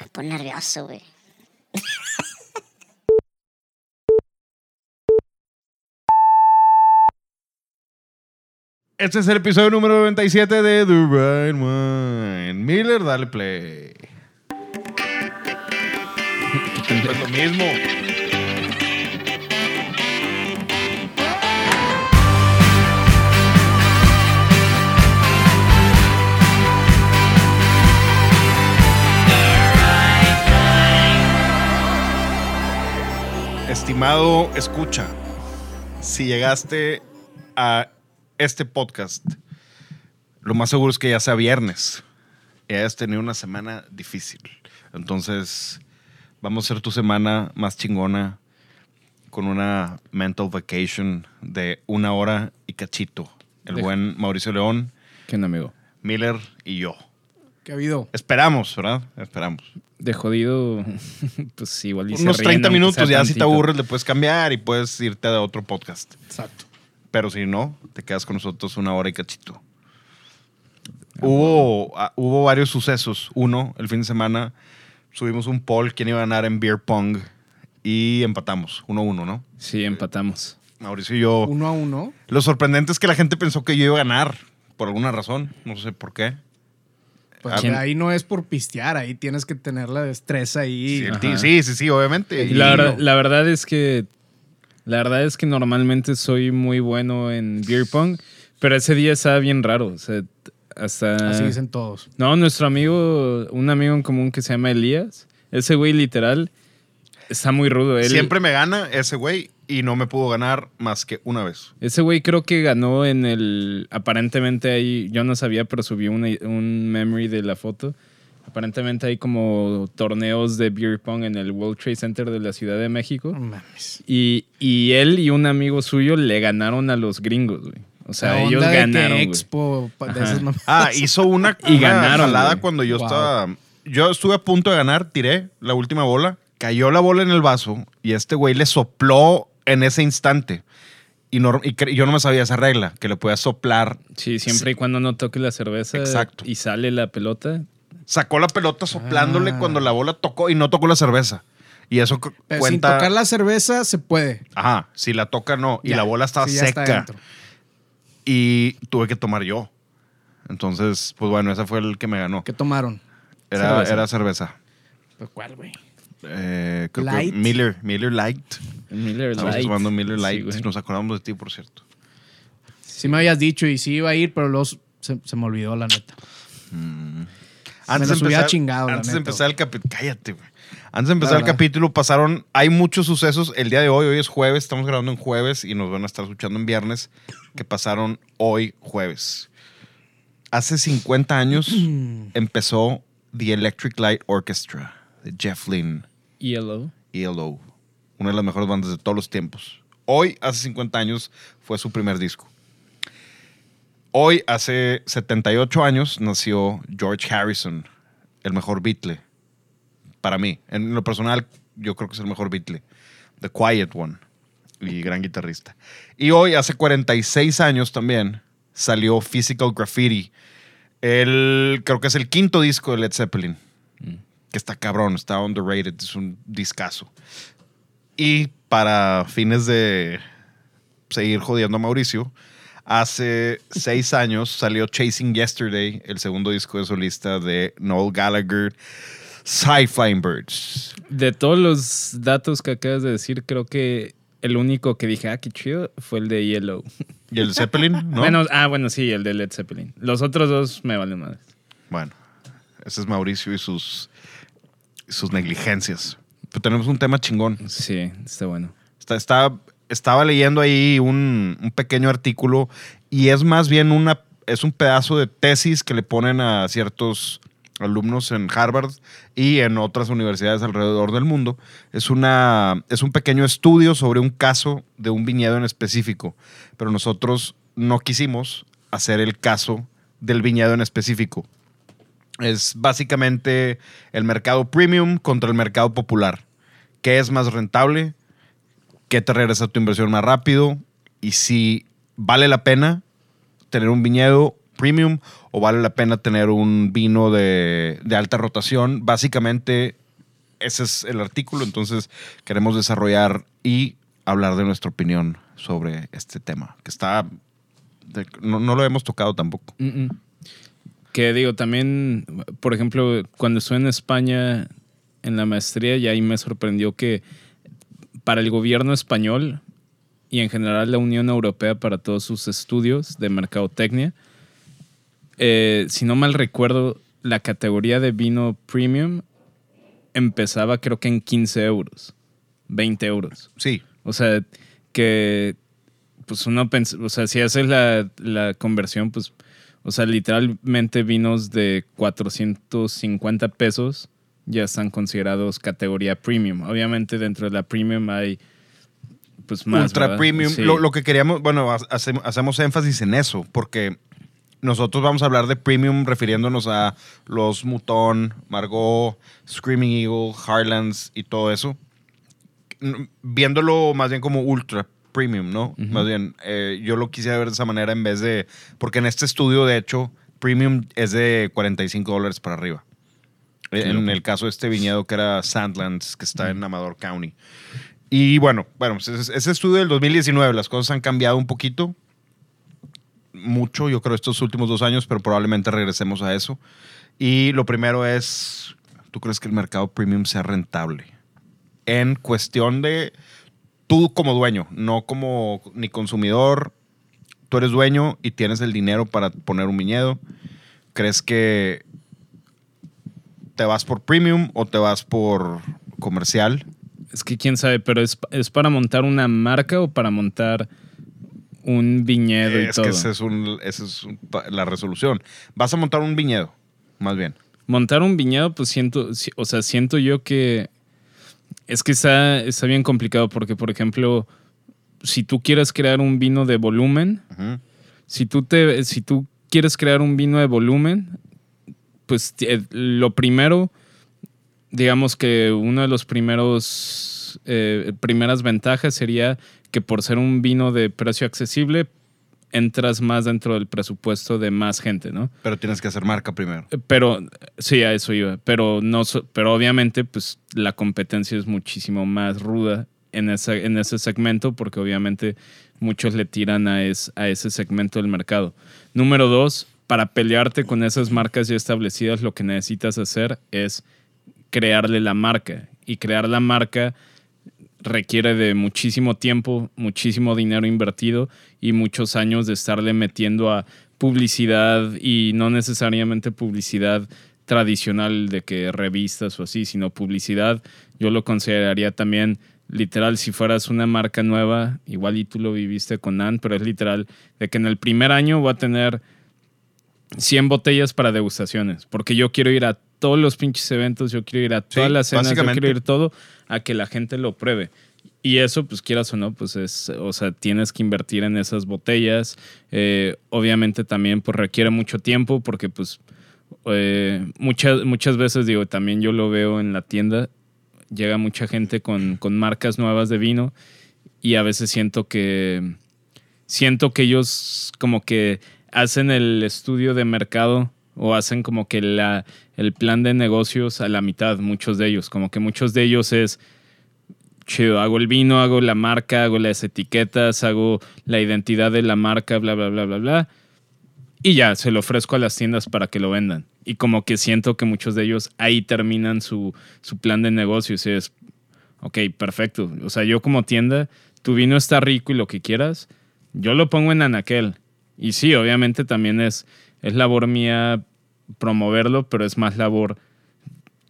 Me pone nervioso, güey. Este es el episodio número 97 de The Right One. Miller, dale play. Es lo mismo. Estimado escucha, si llegaste a este podcast, lo más seguro es que ya sea viernes y hayas tenido una semana difícil. Entonces, vamos a hacer tu semana más chingona con una mental vacation de una hora y cachito. El Deja. buen Mauricio León, ¿Qué onda, amigo? Miller y yo. ¿Qué ha habido? Esperamos, ¿verdad? Esperamos. De jodido, pues igual y se Unos ríen, 30 aunque minutos, ya si te aburres le puedes cambiar y puedes irte a otro podcast. Exacto. Pero si no, te quedas con nosotros una hora y cachito. Hubo, ah, hubo varios sucesos. Uno, el fin de semana, subimos un poll quién iba a ganar en Beer Pong y empatamos, 1-1, ¿no? Sí, empatamos. Mauricio y yo. Uno a uno. Lo sorprendente es que la gente pensó que yo iba a ganar, por alguna razón. No sé por qué. Pues ¿Quién? ahí no es por pistear, ahí tienes que tener la destreza ahí. Sí, sí, sí, sí, obviamente. Y la, verdad, la verdad es que la verdad es que normalmente soy muy bueno en beer pong, pero ese día estaba bien raro. O sea, hasta Así dicen todos. no nuestro amigo, un amigo en común que se llama Elías, ese güey literal está muy rudo. Él, Siempre me gana ese güey y no me pudo ganar más que una vez. Ese güey creo que ganó en el. Aparentemente ahí. Yo no sabía, pero subió una- un memory de la foto. Aparentemente hay como torneos de beer pong en el World Trade Center de la Ciudad de México. No mames. Y, y él y un amigo suyo le ganaron a los gringos, güey. O sea, La ellos de ganaron. Expo de esas. Ah, hizo una, Y una ganaron, jalada cuando yo Wow. estaba. Yo estuve a punto de ganar, tiré la última bola, cayó la bola en el vaso y este güey le sopló en ese instante. Y, no- y cre- yo no me sabía esa regla, que le podía soplar. Sí, siempre y cuando no toque la cerveza Exacto. y sale la pelota. Sacó la pelota soplándole Ah. cuando la bola tocó y no tocó la cerveza. Y eso Pero cuenta. sin tocar la cerveza se puede. Ajá, si la toca no. Y la bola estaba Sí, ya está seca. y tuve que tomar yo. Entonces, pues bueno, ese fue el que me ganó. ¿Qué tomaron? Era Cerveza. era cerveza. Pues, ¿Cuál, güey? Eh, creo que Light. Miller, Miller Light. Miller Estamos tomando Miller Sí, Light. güey. Nos acordamos de ti, por cierto. Sí me habías dicho y sí iba a ir, pero luego se, se me olvidó, la neta. Antes los de empezar, chingado, la antes de empezar el capítulo, cállate, güey. Antes de empezar el capítulo pasaron, hay muchos sucesos el día de hoy, hoy es jueves, estamos grabando en jueves y nos van a estar escuchando en viernes, que pasaron hoy jueves. Hace 50 años empezó The Electric Light Orchestra de Jeff Lynne. ELO. ELO, una de las mejores bandas de todos los tiempos. Hoy, hace 50 años, fue su primer disco. Hoy, hace 78 años, nació George Harrison, el mejor Beatle. Para mí, en lo personal, yo creo que es el mejor Beatle. The Quiet One. Y gran guitarrista. Y hoy, hace 46 años también, salió Physical Graffiti. El, creo que es el quinto disco de Led Zeppelin que está cabrón, está underrated, es un discazo. Y para fines de seguir jodiendo a Mauricio, hace seis años salió Chasing Yesterday, el segundo disco de solista de Noel Gallagher, Sci Flying Birds. De todos los datos que acabas de decir, creo que el único que dije, ah, qué chido, fue el de Yellow. ¿Y el Zeppelin? ¿No? Bueno, ah, bueno, sí, el de Led Zeppelin. Los otros dos me valen más. Bueno, ese es Mauricio y sus, sus negligencias. Pero tenemos un tema chingón. Sí, está bueno. Está, está- estaba leyendo ahí un, un pequeño artículo y es más bien una, es un pedazo de tesis que le ponen a ciertos alumnos en Harvard y en otras universidades alrededor del mundo. Es, una, es un pequeño estudio sobre un caso de un viñedo en específico, pero nosotros no quisimos hacer el caso del viñedo en específico. Es básicamente el mercado premium contra el mercado popular. ¿Qué es más rentable? ¿Qué te regresa tu inversión más rápido? Y si vale la pena tener un viñedo premium o vale la pena tener un vino de, alta rotación. Básicamente, ese es el artículo, entonces queremos desarrollar y hablar de nuestra opinión sobre este tema, que está... no, no lo hemos tocado tampoco. Mm, mm. Que digo, también, por ejemplo, cuando estuve en España en la maestría, y ahí me sorprendió que para el gobierno español y en general la Unión Europea para todos sus estudios de mercadotecnia, eh, si no mal recuerdo, la categoría de vino premium empezaba creo que en 15 euros, 20 euros. Sí, O sea, que pues uno pens- o sea, si haces la, la conversión, pues, o sea, literalmente vinos de 450 pesos ya están considerados categoría premium. Obviamente dentro de la premium hay pues más. ultra ¿verdad? premium. Sí. Lo, lo que queríamos, bueno, ha- hace- hacemos énfasis en eso, porque nosotros vamos a hablar de premium refiriéndonos a los Mouton, Margot, Screaming Eagle, Harlands y todo eso. Viéndolo más bien como ultra premium, ¿no? Más bien, eh, yo lo quise ver de esa manera en vez de. Porque en este estudio, de hecho, premium es de 45 dólares para arriba. En el caso de este viñedo que era Sandlands, que está en Amador County. Y bueno, bueno, pues ese estudio del 2019, las cosas han cambiado un poquito. Mucho, yo creo, estos últimos dos años, pero probablemente regresemos a eso. Y lo primero es, ¿tú crees que el mercado premium sea rentable? En cuestión de tú como dueño, no como ni consumidor. Tú eres dueño y tienes el dinero para poner un viñedo. ¿Crees que te vas por premium o te vas por comercial? Es que quién sabe, pero es, es para montar una marca o para montar un viñedo y es todo. que esa es, un- esa es un- la resolución. Vas a montar un viñedo, más bien. Montar un viñedo, pues siento, si- o sea, siento yo que es que está, está bien complicado porque, por ejemplo, si tú quieres crear un vino de volumen, si tú, te, si tú quieres crear un vino de volumen, pues eh, lo primero, digamos que uno de los primeros, eh, primeras ventajas sería que por ser un vino de precio accesible, entras más dentro del presupuesto de más gente, ¿no? Pero tienes que hacer marca primero. Eh, Pero sí, a eso iba. Pero no, pero obviamente, pues la competencia es muchísimo más ruda en ese, en ese segmento, porque obviamente muchos le tiran a, es- a ese segmento del mercado. Número dos, para pelearte con esas marcas ya establecidas, lo que necesitas hacer es crearle la marca. Y crear la marca requiere de muchísimo tiempo, muchísimo dinero invertido y muchos años de estarle metiendo a publicidad y no necesariamente publicidad tradicional de que revistas o así, sino publicidad. Yo lo consideraría también literal si fueras una marca nueva, igual y tú lo viviste con Nan, pero es literal de que en el primer año voy a tener 100 botellas para degustaciones, porque yo quiero ir a todos los pinches eventos, yo quiero ir a todas Sí, las cenas, yo quiero ir todo a que la gente lo pruebe. Y eso, pues quieras o no, pues es, o sea, tienes que invertir en esas botellas. Eh, obviamente también pues requiere mucho tiempo porque pues eh, muchas, muchas veces digo, también yo lo veo en la tienda, llega mucha gente con, con marcas nuevas de vino y a veces siento que siento que ellos como que hacen el estudio de mercado o hacen como que la, el plan de negocios a la mitad, muchos de ellos, como que muchos de ellos es chido, hago el vino, hago la marca, hago las etiquetas, hago la identidad de la marca, bla, bla, bla, bla, bla. Y ya, se lo ofrezco a las tiendas para que lo vendan. Y como que siento que muchos de ellos ahí terminan su, su plan de negocios. Y es, ok, perfecto. O sea, yo como tienda, tu vino está rico y lo que quieras, yo lo pongo en anaquel. Y sí, obviamente también es, es labor mía promoverlo, pero es más labor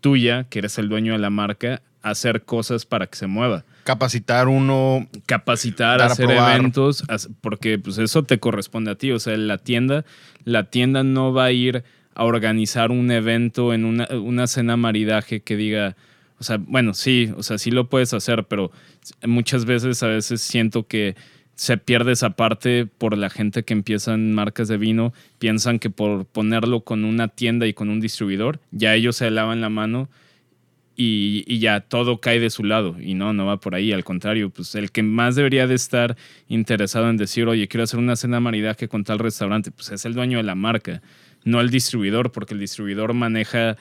tuya, que eres el dueño de la marca, hacer cosas para que se mueva Capacitar uno. capacitar, hacer eventos, porque pues eso te corresponde a ti. O sea, la tienda, la tienda no va a ir a organizar un evento en una, una cena maridaje que diga, o sea, bueno, sí, o sea, sí lo puedes hacer, pero muchas veces, a veces siento que se pierde esa parte por la gente que empieza en marcas de vino, piensan que por ponerlo con una tienda y con un distribuidor, ya ellos se lavan la mano y, y ya todo cae de su lado. Y no, no va por ahí. Al contrario, pues el que más debería de estar interesado en decir, oye, quiero hacer una cena maridaje con tal restaurante, pues es el dueño de la marca, no el distribuidor, porque el distribuidor maneja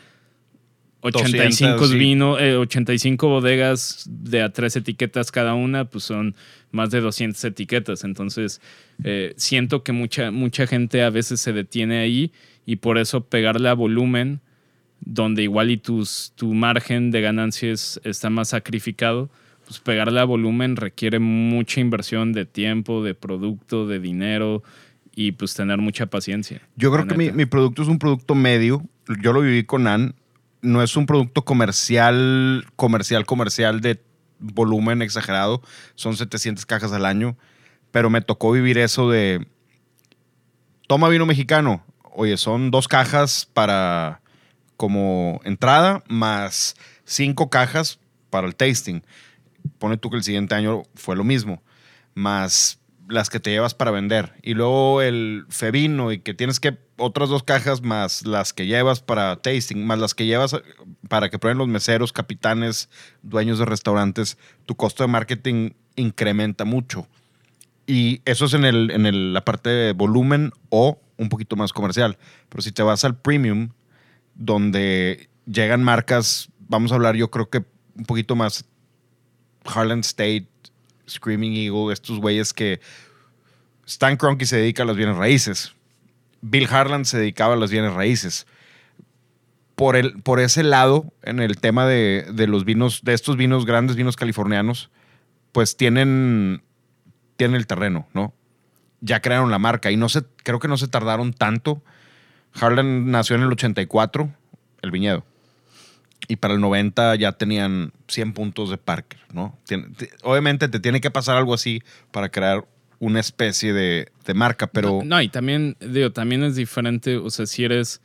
85, 200, sí. vino, eh, 85 bodegas de a tres etiquetas cada una, pues son más de 200 etiquetas. Entonces, eh, siento que mucha, mucha gente a veces se detiene ahí y por eso pegarle a volumen, donde igual y tus, tu margen de ganancias está más sacrificado, pues pegarle a volumen requiere mucha inversión de tiempo, de producto, de dinero y pues tener mucha paciencia. Yo creo que mi, mi producto es un producto medio. Yo lo viví con Nan. No es un producto comercial, comercial, comercial de volumen exagerado. Son 700 cajas al año. Pero me tocó vivir eso de... Toma vino mexicano. Oye, son dos cajas para como entrada más cinco cajas para el tasting. Pone tú que el siguiente año fue lo mismo. Más las que te llevas para vender. Y luego el Fevino y que tienes que otras dos cajas más las que llevas para tasting, más las que llevas eh, para que prueben los meseros, capitanes, dueños de restaurantes, tu costo de marketing incrementa mucho. Y eso es en, el, en el- la parte de volumen o un poquito más comercial. Pero si te vas al premium, donde llegan marcas, vamos a hablar yo creo que un poquito más Harlan State, Screaming Eagle, estos güeyes que Stan Kroenke se dedica a las bienes raíces. Bill Harlan se dedicaba a las bienes raíces. Por, el, por ese lado, en el tema de, de los vinos, de estos vinos, grandes vinos californianos, pues tienen, tienen el terreno, ¿no? Ya crearon la marca y no se, creo que no se tardaron tanto. Harlan nació en el 84, el viñedo. Y para el 90 ya tenían 100 puntos de Parker, ¿no? Tien- te- obviamente te tiene que pasar algo así para crear una especie de, de marca, pero... No, no, y también, digo, también es diferente, o sea, si eres,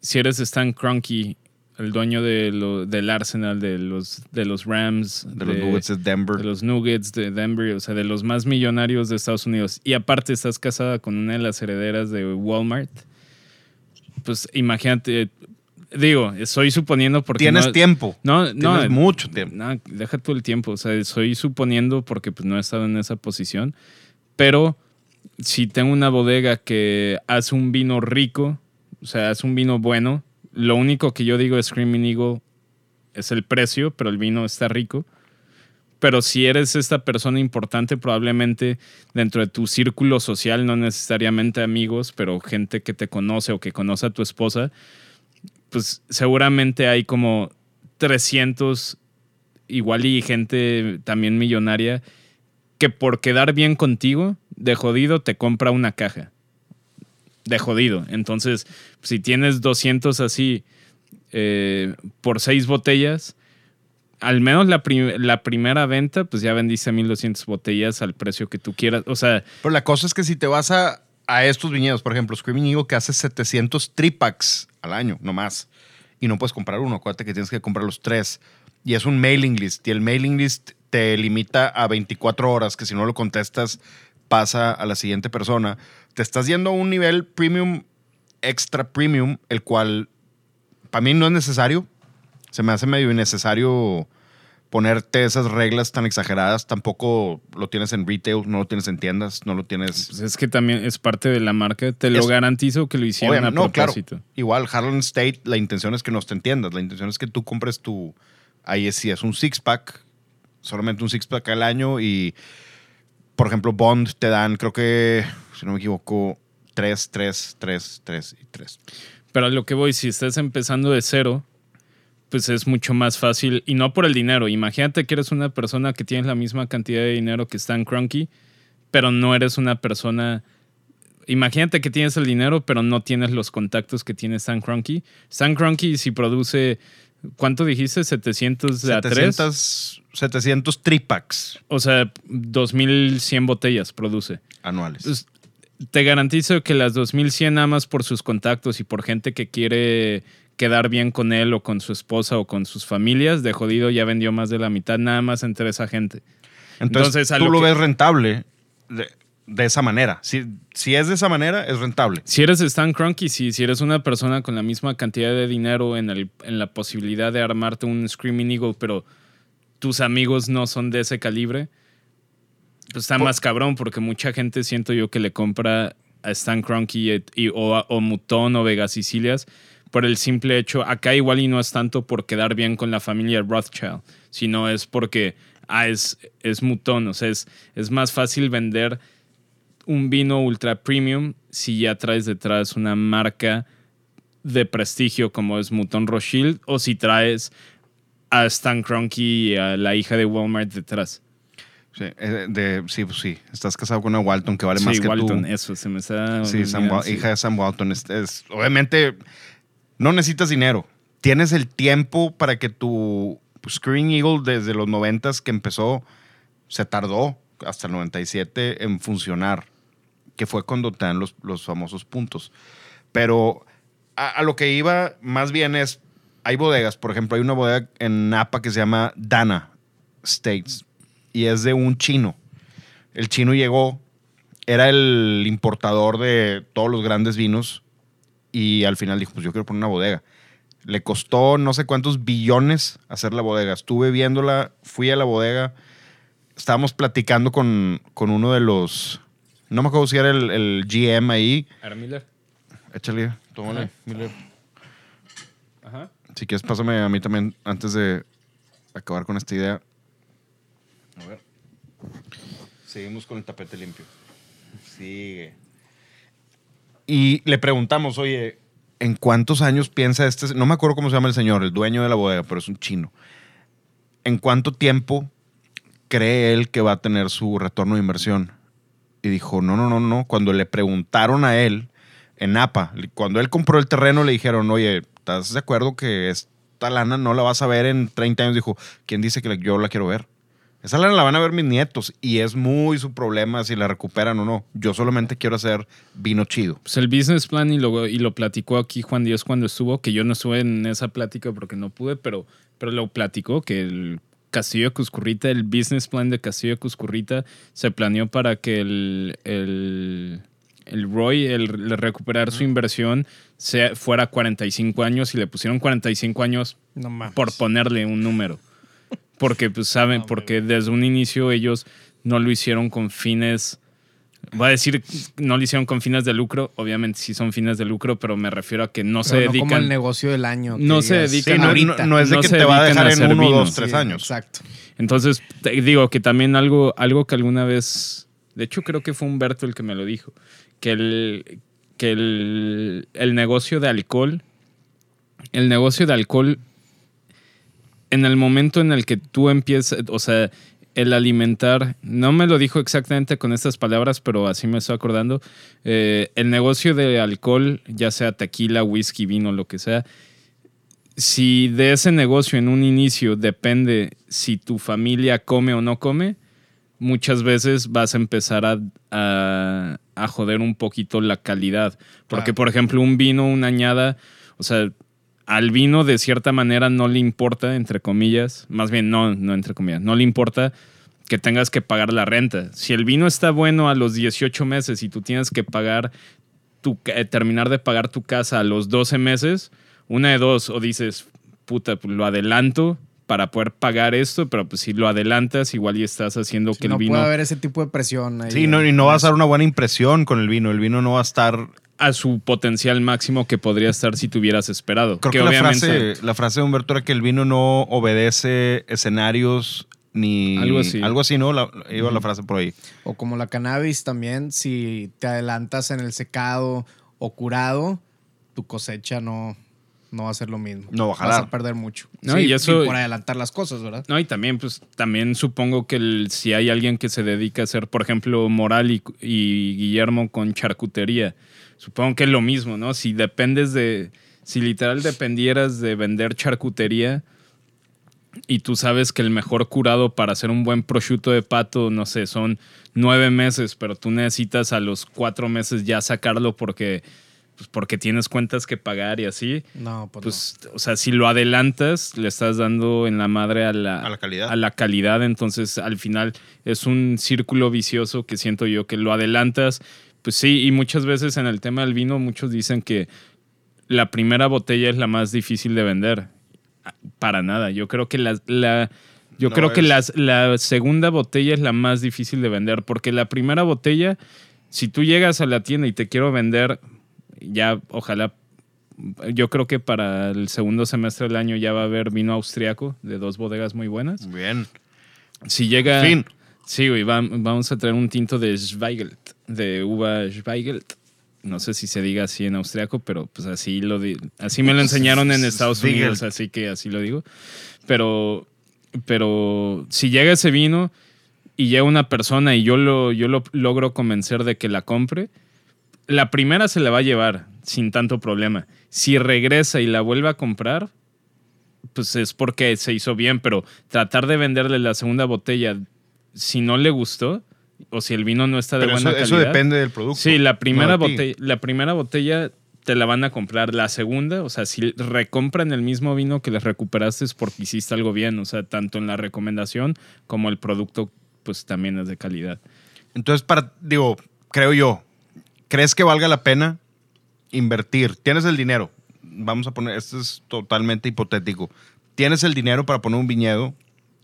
si eres Stan Kroenke, el dueño de lo- del Arsenal, de los, de los Rams, de los Nuggets de Denver. de los Nuggets de Denver, o sea, de los más millonarios de Estados Unidos, y aparte estás casada con una de las herederas de Walmart, pues imagínate, digo, estoy suponiendo porque... Tienes no- tiempo. No, no. Tienes mucho tiempo. No, deja tú el tiempo. O sea, estoy suponiendo porque pues, no he estado en esa posición. Pero si tengo una bodega que hace un vino rico, o sea, hace un vino bueno, lo único que yo digo de Screaming Eagle es el precio, pero el vino está rico. Pero si eres esta persona importante, probablemente dentro de tu círculo social, no necesariamente amigos, pero gente que te conoce o que conoce a tu esposa, pues seguramente hay como 300 igual y gente también millonaria que por quedar bien contigo, de jodido, te compra una caja. De jodido. Entonces, si tienes 200 así eh, por seis botellas, al menos la, la primera venta, pues ya vendiste 1200 botellas al precio que tú quieras. O sea, Pero la cosa es que si te vas a, a estos viñedos, por ejemplo, Screaming Eagle que hace 700 tripacks al año, no más, y no puedes comprar uno, acuérdate que tienes que comprar los tres. Y es un mailing list, y el mailing list te limita a 24 horas, que si no lo contestas pasa a la siguiente persona. Te estás yendo a un nivel premium, extra premium, el cual para mí no es necesario. Se me hace medio innecesario ponerte esas reglas tan exageradas. Tampoco lo tienes en retail, no lo tienes en tiendas, no lo tienes... pues es que también es parte de la marca. Te lo Es- garantizo que lo hicieron Obviamente, a no, claro. propósito. Igual, Harlan State, la intención es que no te entiendas. La intención es que tú compres tu. Ahí es, si es un six-pack, solamente un six-pack al año. Y, por ejemplo, Bond te dan, creo que, si no me equivoco, tres, tres, tres, tres y tres. Pero a lo que voy, si estás empezando de cero, pues es mucho más fácil. Y no por el dinero. Imagínate que eres una persona que tienes la misma cantidad de dinero que Stan Kroenke, pero no eres una persona... Imagínate que tienes el dinero, pero no tienes los contactos que tiene Stan Kroenke. Stan Kroenke, si produce... ¿Cuánto dijiste? ¿700 de a 3? 700, 700 tripacks O sea, 2100 botellas produce. anuales. Pues, te garantizo que las 2100 nada más por sus contactos y por gente que quiere quedar bien con él o con su esposa o con sus familias, de jodido ya vendió más de la mitad nada más entre esa gente. Entonces, tú lo lo que- ves rentable. De- de esa manera. Si, si es de esa manera, es rentable. Si eres Stan Kroenke, si, si eres una persona con la misma cantidad de dinero en, el, en la posibilidad de armarte un Screaming Eagle, pero tus amigos no son de ese calibre, pues está más cabrón porque mucha gente siento yo que le compra a Stan Kroenke y, y- o, o Mutón o Vegas Sicilias por el simple hecho, acá igual y no es tanto por quedar bien con la familia Rothschild, sino es porque ah, es, es Mutón, o sea, es, es más fácil vender un vino ultra premium si ya traes detrás una marca de prestigio como es Mouton Rothschild o si traes a Stan Kroenke y a la hija de Walmart detrás. Sí, eh, de, sí, pues sí. Estás casado con una Walton que vale Sí, más que Walton, tú. eso, se me está... Sí, Sam sí. hija de Sam Walton. Es, es- obviamente, no necesitas dinero. Tienes el tiempo para que tu Screen Eagle desde los 90 que empezó, se tardó hasta el 97 en funcionar, que fue cuando te dan los, los famosos puntos. Pero a, a lo que iba más bien es, hay bodegas, por ejemplo, hay una bodega en Napa que se llama Dana States y es de un chino. El chino llegó, era el importador de todos los grandes vinos y al final dijo, pues yo quiero poner una bodega. Le costó no sé cuántos billones hacer la bodega. Estuve viéndola, fui a la bodega, estábamos platicando con, con uno de los, no me acuerdo si era el, el GM ahí. Ara Miller. Échale, tómale, Ajá. Miller. Ajá. Si quieres, pásame a mí también antes de acabar con esta idea. A ver. Seguimos con el tapete limpio. Sigue. Y le preguntamos, oye, ¿en cuántos años piensa este? No me acuerdo cómo se llama el señor, el dueño de la bodega, pero es un chino. ¿En cuánto tiempo cree él que va a tener su retorno de inversión? Y dijo, no, no, no, no. Cuando le preguntaron a él en Napa, cuando él compró el terreno, le dijeron, oye, ¿estás de acuerdo que esta lana no la vas a ver en 30 años? Dijo, ¿quién dice que yo la quiero ver? Esa lana la van a ver mis nietos y es muy su problema si la recuperan o no. Yo solamente quiero hacer vino chido. Pues el business plan y lo, y lo platicó aquí Juan Dios cuando estuvo, que yo no estuve en esa plática porque no pude, pero, pero lo platicó, que el Castillo de Cuscurrita, el business plan de Castillo de Cuscurrita se planeó para que el, el, el Roy, el, el recuperar su inversión, sea, fuera 45 años y le pusieron 45 años No por ponerle un número. Porque, pues, saben, porque desde un inicio ellos no lo hicieron con fines. Voy a decir, no lo hicieron con fines de lucro. Obviamente sí son fines de lucro, pero me refiero a que no se Pero no como el dedican. negocio del año. que No se dedican Sí, no, ahorita. no- no es de No que se te va a dedican dejar a en uno, vino. dos, tres Sí, años. Exacto. Entonces, te digo que también algo, algo que alguna vez. De hecho, creo que fue Humberto el que me lo dijo. Que el, que el, el negocio de alcohol. El negocio de alcohol. En el momento en el que tú empiezas. O sea, el alimentar. No me lo dijo exactamente con estas palabras, pero así me estoy acordando. eh, el negocio de alcohol, ya sea tequila, whisky, vino, lo que sea. Si de ese negocio en un inicio depende si tu familia come o no come, muchas veces vas a empezar a, a- a joder un poquito la calidad. Porque, por ejemplo, un vino, una añada, o sea, al vino de cierta manera no le importa, entre comillas, más bien no, no entre comillas, no le importa que tengas que pagar la renta. Si el vino está bueno a los 18 meses y tú tienes que pagar tu, eh, terminar de pagar tu casa a los 12 meses, una de dos, o dices, puta, pues lo adelanto para poder pagar esto, pero pues si lo adelantas, igual y estás haciendo que no el vino puede haber ese tipo de presión ahí. Sí, no, y no vas a dar una buena impresión con el vino. El vino no va a estar. A su potencial máximo que podría estar si tuvieras esperado. Creo que, la, frase, la frase de Humberto era que el vino no obedece escenarios ni. Algo así. Algo así, ¿no? La- iba la frase por ahí. O como la cannabis también, si te adelantas en el secado o curado, tu cosecha no, no va a ser lo mismo. No a Vas a perder mucho. No, Sí, y eso- por adelantar las cosas, ¿verdad? No, y también, pues, también supongo que el- si hay alguien que se dedica a hacer, por ejemplo, Moral y, y Guillermo con charcutería, supongo que es lo mismo, ¿no? Si dependes de, si literal dependieras de vender charcutería y tú sabes que el mejor curado para hacer un buen prosciutto de pato, no sé, son nueve meses, pero tú necesitas a los cuatro meses ya sacarlo porque pues porque tienes cuentas que pagar y así, No, pues, pues, o sea, si lo adelantas, le estás dando en la madre a la, A la calidad. a la calidad. Entonces, al final es un círculo vicioso que siento yo que lo adelantas. Pues sí, y muchas veces en el tema del vino, muchos dicen que la primera botella es la más difícil de vender. Para nada. Yo creo que la, la- yo No creo que las- la segunda botella es la más difícil de vender. Porque la primera botella, si tú llegas a la tienda y te quiero vender, ya ojalá yo creo que para el segundo semestre del año ya va a haber vino austriaco de dos bodegas muy buenas. Bien. Si llega. Fin. Sí, güey, va- vamos a traer un tinto de Zweigelt, de uva Zweigelt. No sé si se diga así en austriaco, pero pues así lo di- así me lo enseñaron en Estados. Unidos, así que así lo digo. Pero, pero si llega ese vino y llega una persona y yo lo, yo lo logro convencer de que la compre, la primera se la va a llevar sin tanto problema. Si regresa y la vuelve a comprar, pues es porque se hizo bien, pero tratar de venderle la segunda botella si no le gustó o si el vino no está de Pero buena eso, eso calidad. depende del producto. Sí, la primera, no botella, la primera botella te la van a comprar. La segunda, o sea, si recompran el mismo vino que les recuperaste es porque hiciste algo bien. O sea, tanto en la recomendación como el producto, pues también es de calidad. Entonces, para, digo, creo yo, ¿crees que valga la pena invertir? Tienes el dinero. Vamos a poner, esto es totalmente hipotético. Tienes el dinero para poner un viñedo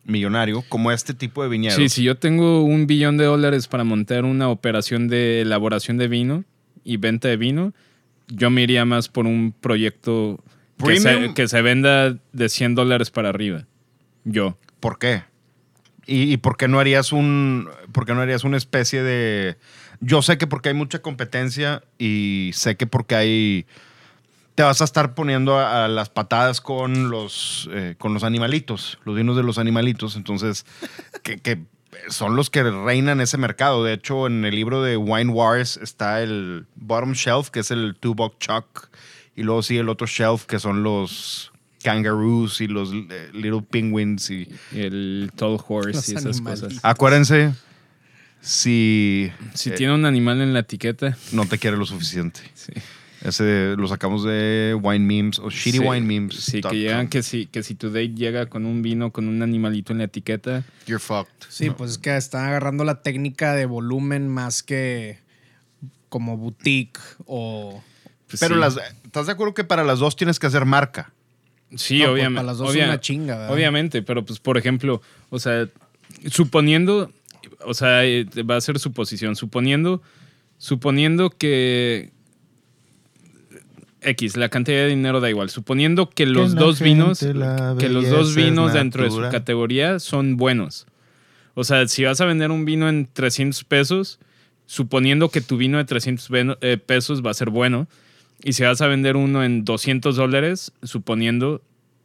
millonario como este tipo de viñedos. Sí, si yo tengo un billón de dólares para montar una operación de elaboración de vino y venta de vino, yo me iría más por un proyecto que se, que se venda de 100 dólares para arriba. Yo. ¿Por qué? ¿Y, y por qué no harías un, por qué no harías una especie de... Yo sé que porque hay mucha competencia y sé que porque hay... Te vas a estar poniendo a, a las patadas con los, eh, con los animalitos, los vinos de los animalitos, entonces, que, que son los que reinan ese mercado. De hecho, en el libro de Wine Wars está el bottom shelf, que es el two buck chuck, y luego sigue el otro shelf, que son los kangaroos y los eh, little penguins y El Tall Horse Los y esas animalitos. cosas. Acuérdense, si Si eh, tiene un animal en la etiqueta, no te quiere lo suficiente. sí. Ese lo sacamos de Wine Memes o Shitty Sí, Wine Memes. Sí, que llegan que si, que si tu date llega con un vino con un animalito en la etiqueta, You're fucked. Sí, pues es que están agarrando la técnica de volumen más que como boutique o... pues Pero sí. las, ¿estás de acuerdo que para las dos tienes que hacer marca? Sí, No, pues, obviamente. para las dos es una chinga, ¿verdad? Obviamente, pero pues por ejemplo, o sea, suponiendo, o sea, eh, va a ser suposición, suponiendo, suponiendo que X, la cantidad de dinero da igual, suponiendo que los dos vinos, que los dos vinos dentro de su categoría son buenos. O sea, si vas a vender un vino en 300 pesos, suponiendo que tu vino de 300 veno- eh, pesos va a ser bueno, y si vas a vender uno en 200 dólares, suponiendo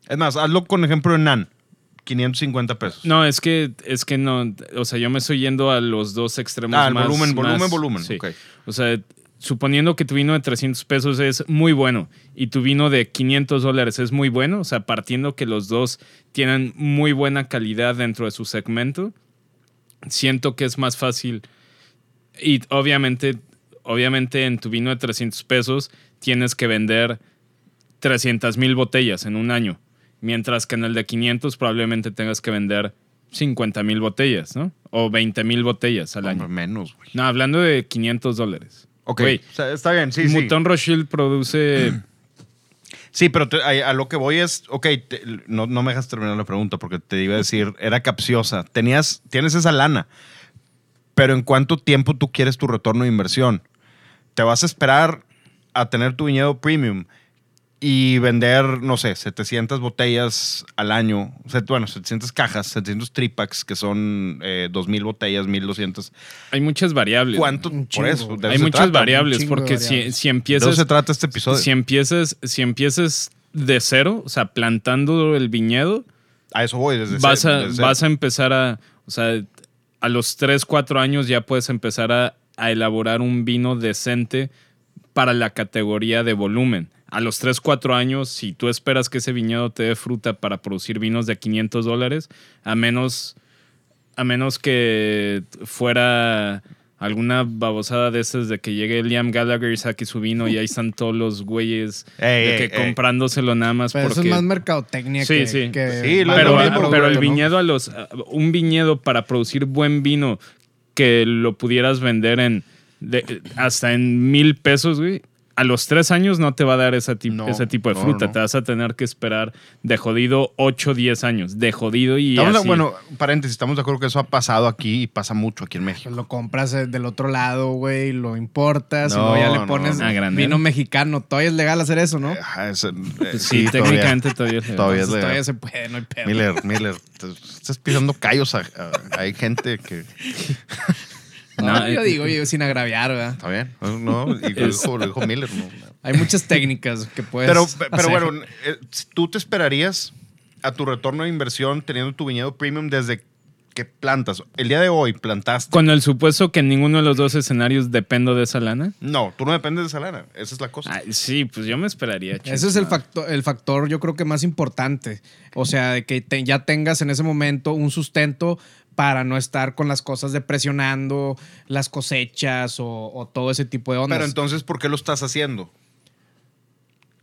Es más, hazlo con ejemplo de Nan. 550 pesos. No, es que, es que no, o sea, yo me estoy yendo a los dos extremos ah, el más- volumen, volumen, más- volumen. sí. Ok. O sea, suponiendo que tu vino de 300 pesos es muy bueno y tu vino de 500 dólares es muy bueno, o sea, partiendo que los dos tienen muy buena calidad dentro de su segmento, siento que es más fácil y obviamente, obviamente en tu vino de 300 pesos tienes que vender 300 mil botellas en un año, mientras que en el de 500 probablemente tengas que vender 50 mil botellas, ¿no? O 20 mil botellas al Hombre, año. menos, güey. No, hablando de 500 dólares. Ok. Güey, O sea, está bien, sí, sí. Mouton Rothschild produce... Sí, pero te- a, a lo que voy es, ok, te- no, no me dejas terminar la pregunta porque te iba a decir, era capciosa. Tenías, tienes esa lana, pero ¿en cuánto tiempo tú quieres tu retorno de inversión? ¿Te vas a esperar a tener tu viñedo premium y vender, no sé, 700 botellas al año? Bueno, 700 cajas, 700 tripacks, que son eh, 2.000 botellas, 1.200. Hay muchas variables. ¿Cuánto? Por eso. de Hay se muchas trata. variables, porque si, variables. si De eso empiezas... se trata este episodio. Si empiezas, si empiezas de cero, o sea, plantando el viñedo, a eso voy, desde vas cero, a, desde cero. vas a empezar a, o sea, a los 3, 4 años ya puedes empezar a, a elaborar un vino decente para la categoría de volumen. A los 3, 4 años, si tú esperas que ese viñedo te dé fruta para producir vinos de 500 dólares, a menos, a menos que fuera alguna babosada de esas de que llegue Liam Gallagher y saque su vino y ahí están todos los güeyes Ey, de ey, que ey. comprándoselo nada más Pero eso es más mercadotecnia Sí, que, sí. que Sí, pero, pero el viñedo a los un viñedo para producir buen vino que lo pudieras vender en de- hasta en mil pesos, güey. A los tres años no te va a dar esa ti- No, ese tipo de no, fruta. no. Te vas a tener que esperar de jodido 8 10 años. De jodido y Estamos de- bueno, paréntesis, estamos de acuerdo que eso ha pasado aquí y pasa mucho aquí en México. Lo compras eh, del otro lado, güey, lo importas No, y luego ya le pones vino mexicano. Todavía es legal hacer eso, ¿no? Ajá, es, eh, Pues sí, técnicamente todavía. es legal. Todavía es legal. todavía se puede, no hay pedo. Miller, Miller, te- estás pisando callos. a- a- hay gente que. No, No, yo eh, digo, yo sin agraviar, ¿verdad? Está bien. No, y dijo, lo dijo Miller. No. Hay muchas técnicas que puedes Pero, pero hacer. bueno, eh, ¿tú te esperarías a tu retorno de inversión teniendo tu viñedo premium desde que plantas? El día de hoy plantaste. Con el supuesto que en ninguno de los dos escenarios dependo de esa lana. No, tú no dependes de esa lana. Esa es la cosa. Sí, pues yo me esperaría. Ese es el factor, el factor, yo creo que más importante. O sea, de que te- ya tengas en ese momento un sustento para no estar con las cosas de presionando las cosechas o, o todo ese tipo de ondas. Pero entonces, ¿por qué lo estás haciendo?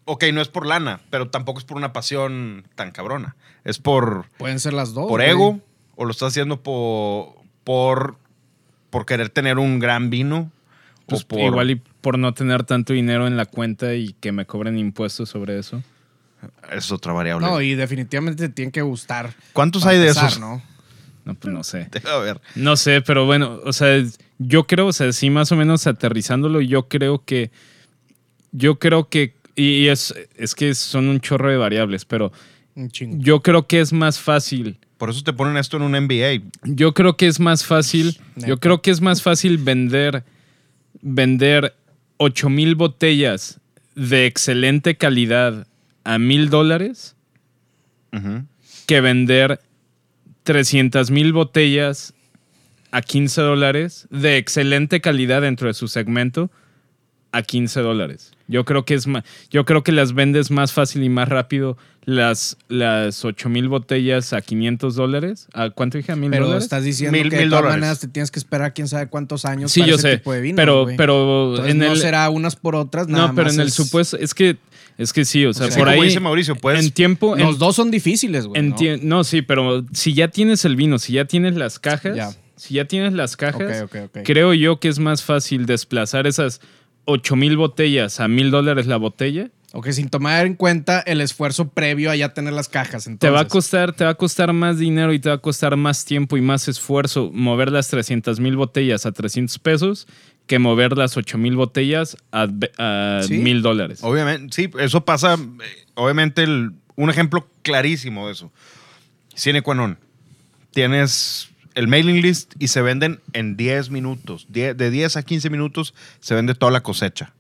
Ok, no es por lana, pero tampoco es por una pasión tan cabrona. Es por, Pueden ser las dos. por güey. ego o lo estás haciendo por, por, por querer tener un gran vino. Pues o por, Igual y por no tener tanto dinero en la cuenta y que me cobren impuestos sobre eso. Es otra variable. No, y definitivamente te tienen que gustar. ¿Cuántos hay de empezar, esos? ¿no? No, pues no sé. Debe haber. No sé, pero bueno, o sea, yo creo, o sea, sí más o menos aterrizándolo, yo creo que, yo creo que, y es, es que son un chorro de variables, pero Un chingo. yo creo que es más fácil, Por eso te ponen esto en un MBA. yo creo que es más fácil, yo creo que es más fácil vender, vender 8 mil botellas de excelente calidad a mil dólares que vender 300 mil botellas a 15 dólares de excelente calidad dentro de su segmento a 15 dólares. Yo creo que es más, yo creo que las vendes más fácil y más rápido las, las 8 mil botellas a 500 dólares. ¿A cuánto dije? ¿A mil Pero dólares? estás diciendo Mil- que de mil todas dólares. maneras te tienes que esperar quién sabe cuántos años Sí, para yo ese sé. tipo de vinos, pero, pero Entonces, en no el, será unas por otras, nada no, pero más en el es- supuesto, es que, es que sí, o sea, Sí, por como ahí. dice Mauricio, puedes- En tiempo. en- Los dos son difíciles, güey. ¿no? Sí, pero si ya tienes el vino, si ya tienes las cajas, Ya. si ya tienes las cajas, Ok, ok, ok. creo yo que es más fácil desplazar esas 8 mil botellas a mil dólares la botella. Ok, sin tomar en cuenta el esfuerzo previo a ya tener las cajas. Te va a costar, te va a costar más dinero y te va a costar más tiempo y más esfuerzo mover las 300 mil botellas a 300 pesos que mover las 8 mil botellas a Sí. mil dólares. Obviamente, sí, eso pasa. eh, Obviamente, el- un ejemplo clarísimo de eso. Cine qua non. Tienes el mailing list y se venden en 10 minutos. Die- de 10 a 15 minutos se vende toda la cosecha.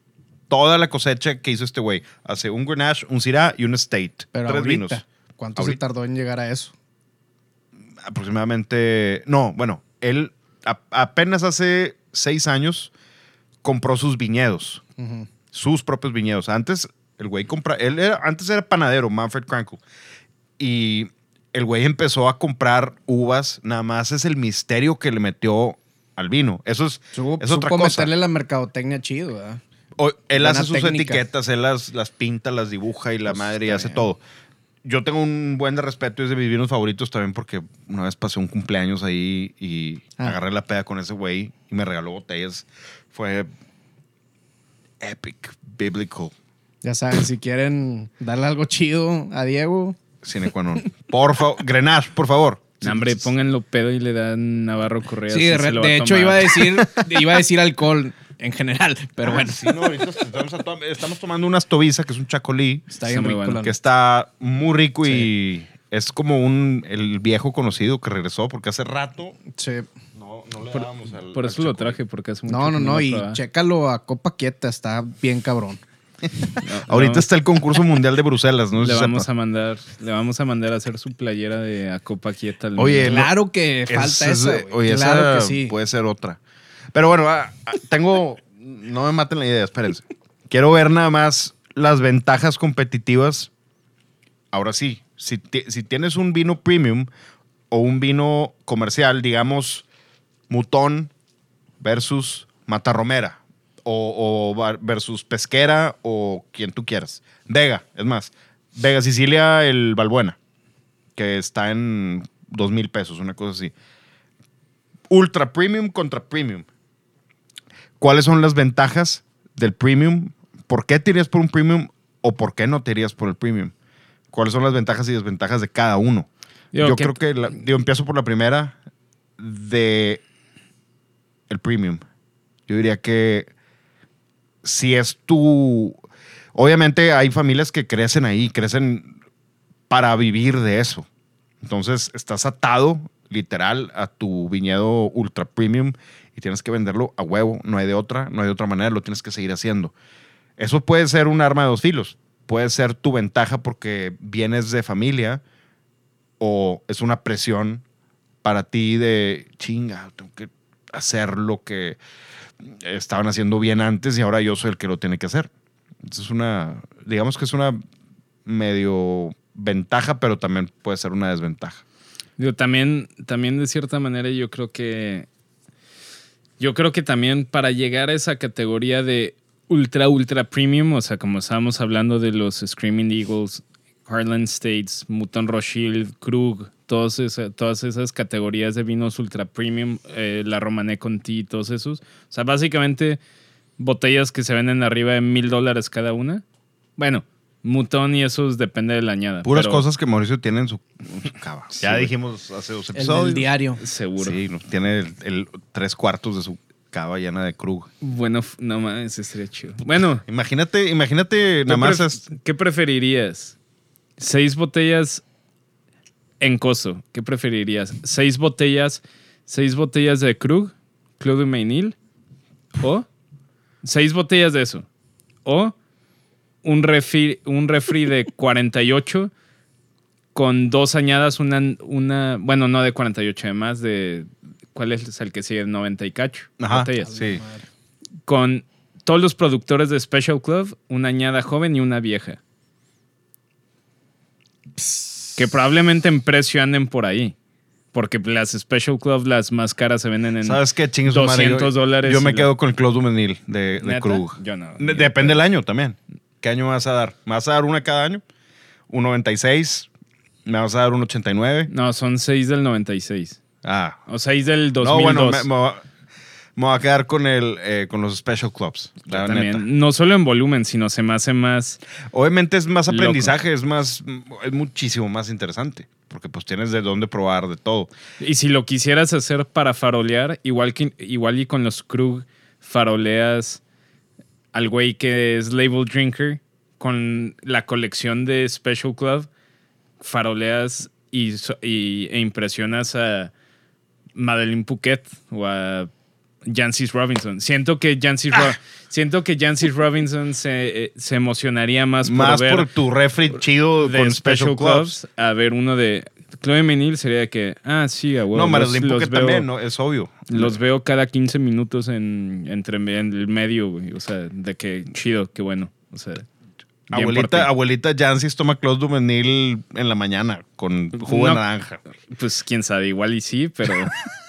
Toda la cosecha que hizo este güey. Hace un Grenache, un Syrah y un Estate. Pero Tres ahorita, vinos. ¿cuánto Ahorita. se tardó en llegar a eso? Aproximadamente. No, bueno, él a- apenas hace 6 años compró sus viñedos. Ujú. sus propios viñedos. Antes, el güey compra, él era, antes era panadero, Manfred Krankl. Y el güey empezó a comprar uvas, nada más es el misterio que le metió al vino. Eso es, Supo, es otra cosa. meterle la mercadotecnia chido, ¿verdad? O- él buena hace sus técnica. etiquetas, él las, las pinta, las dibuja y la Pues, madre y hace bien. todo. Yo tengo un buen de respeto y es de mis vinos favoritos también porque una vez pasé un cumpleaños ahí y Ah. agarré la peda con ese güey y me regaló botellas. Fue epic, biblical. Ya saben, si quieren darle algo chido a Diego, Sine qua non. Por favor, Grenache, por favor. No, hombre, pónganlo pedo y le dan Navarro Correa. Sí, de, de hecho iba a decir, iba a decir alcohol en general, pero bueno, Sí, no, estamos, estamos tomando unas Tobisa, que es un chacolí, está bien muy rico. bueno. que está muy rico y es como un el viejo conocido que regresó porque hace rato Sí. no, no le dábamos al Por al eso lo traje, porque hace mucho No, no, no, lo y chécalo a copa quieta, está bien cabrón. Ahorita está el concurso mundial de Bruselas, no le vamos a mandar, le vamos a mandar a hacer su playera de a Copa Quieta. Oye. Claro que falta es- esa, güey. Oye, claro esa que sí. puede ser otra. Pero bueno, ah, ah, tengo. No me maten la idea, espérense. Quiero ver nada más las ventajas competitivas. Ahora sí, si, si tienes un vino premium o un vino comercial, digamos, Mutón versus Matarromera o, o versus Pesquera o quien tú quieras. Vega, es más, Vega Sicilia, el Balbuena, que está en dos mil pesos, una cosa así. Ultra Premium contra Premium. ¿Cuáles son las ventajas del Premium? ¿Por qué te irías por un Premium o por qué no te irías por el Premium? ¿Cuáles son las ventajas y desventajas de cada uno? Yo ¿qué- creo que, la- digo, empiezo por la primera de el Premium. Yo diría que si es tu... Obviamente hay familias que crecen ahí, crecen para vivir de eso. Entonces estás atado literal a tu viñedo ultra premium y tienes que venderlo a huevo. No hay de otra, no hay de otra manera, lo tienes que seguir haciendo. Eso puede ser un arma de dos filos. Puede ser tu ventaja porque vienes de familia o es una presión para ti de chinga, tengo que hacer lo que estaban haciendo bien antes y ahora yo soy el que lo tiene que hacer. Es una, digamos que es una medio ventaja, pero también puede ser una desventaja. Digo, también, también de cierta manera yo creo que yo creo que también para llegar a esa categoría de ultra ultra premium, o sea, como estábamos hablando de los Screaming Eagles, Harlan States, Mouton Rothschild, Krug, todas esas, todas esas categorías de vinos ultra premium, eh, la Romané Conti, todos esos. O sea, básicamente botellas que se venden arriba de mil dólares cada una. Bueno, Mouton y esos depende de la añada. Puras pero cosas que Mauricio tiene en su, en su cava. Sí, ya dijimos hace dos El episodios. del diario. Seguro. Sí, tiene el, el tres cuartos de su cava llena de Krug. Bueno, no mames, estaría chido. Bueno, Imagínate, imagínate nada ¿qué, más. ¿qué preferirías? ¿Seis botellas en coso? ¿Qué preferirías? ¿Seis botellas, seis botellas de Krug, Club de Mainil? ¿O seis botellas de eso? ¿O un refri, un refri de 48 con dos añadas, una, una, bueno, no de 48, además de, ¿cuál es el que sigue? 90 y cacho Ajá, botellas sí. con todos los productores de Special Club, una añada joven y una vieja. Que probablemente en precio anden por ahí. Porque las Special Club, las más caras, se venden en ¿Sabes qué? Madre, 200 yo- dólares. Yo me la- quedo con el Close Juvenil de, de. Krug. Yo no. De- depende del año también. ¿Qué año me vas a dar? ¿Me vas a dar una cada año? ¿Un 96? ¿Me vas a dar un 89? No, son 6 del 96. Ah. O 6 del 2002. No, bueno, me, me me voy a quedar con, el, eh, con los Special Clubs. La también. neta. No solo en volumen, sino se me hace más... Obviamente es más Loco. aprendizaje, es más, es muchísimo más interesante. Porque pues tienes de dónde probar de todo. Y si lo quisieras hacer para farolear, igual, que, igual y con los Krug faroleas al güey que es label drinker, con la colección de Special Club, faroleas y- e impresionas a Madeleine Pouquet o a Jancis Robinson. Siento que Jancis, Ro- siento que Jancis Robinson se, eh, se emocionaría más por ver por tu refri chido de con Special, Clubs, Clubs. a ver uno de Chloe Menil sería de que, ah, sí, a huevo. no, los- los veo- también, ¿no? Es obvio. Los veo cada 15 minutos en, entre, en el medio, güey. O sea, de que chido, qué bueno. O sea. Abuelita, abuelita Jancis toma Close Juvenil en la mañana con jugo de naranja. Pues quién sabe, igual y sí, pero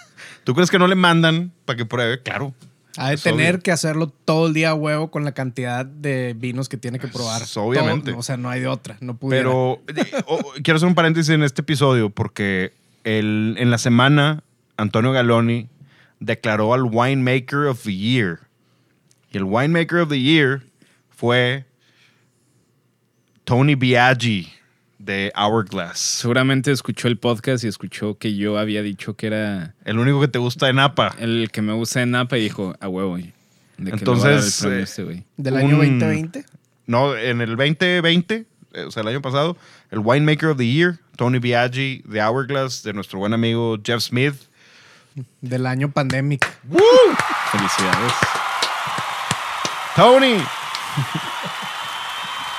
¿Tú crees que no le mandan para que pruebe? Claro. Ha de tener obvio. que hacerlo todo el día a huevo con la cantidad de vinos que tiene que probar. Es obviamente. Todo- o sea, no hay de otra. No pudiera. Pero oh, quiero hacer un paréntesis en este episodio porque el, en la semana Antonio Galoni declaró al Winemaker of the Year. Y el Winemaker of the Year fue Tony Biaggi de Hourglass. seguramente escuchó el podcast y escuchó que yo había dicho que era El único que te gusta de Napa. el que me gusta de Napa y dijo, a huevo, güey. De que Entonces, le voy a dar el premio a eh, este güey. Del año un- 2020. No, en el 2020, eh, o sea, el año pasado, el Winemaker of the Year, Tony Biaggi de Hourglass, de nuestro buen amigo Jeff Smith. Del año pandémico. Felicidades. Tony.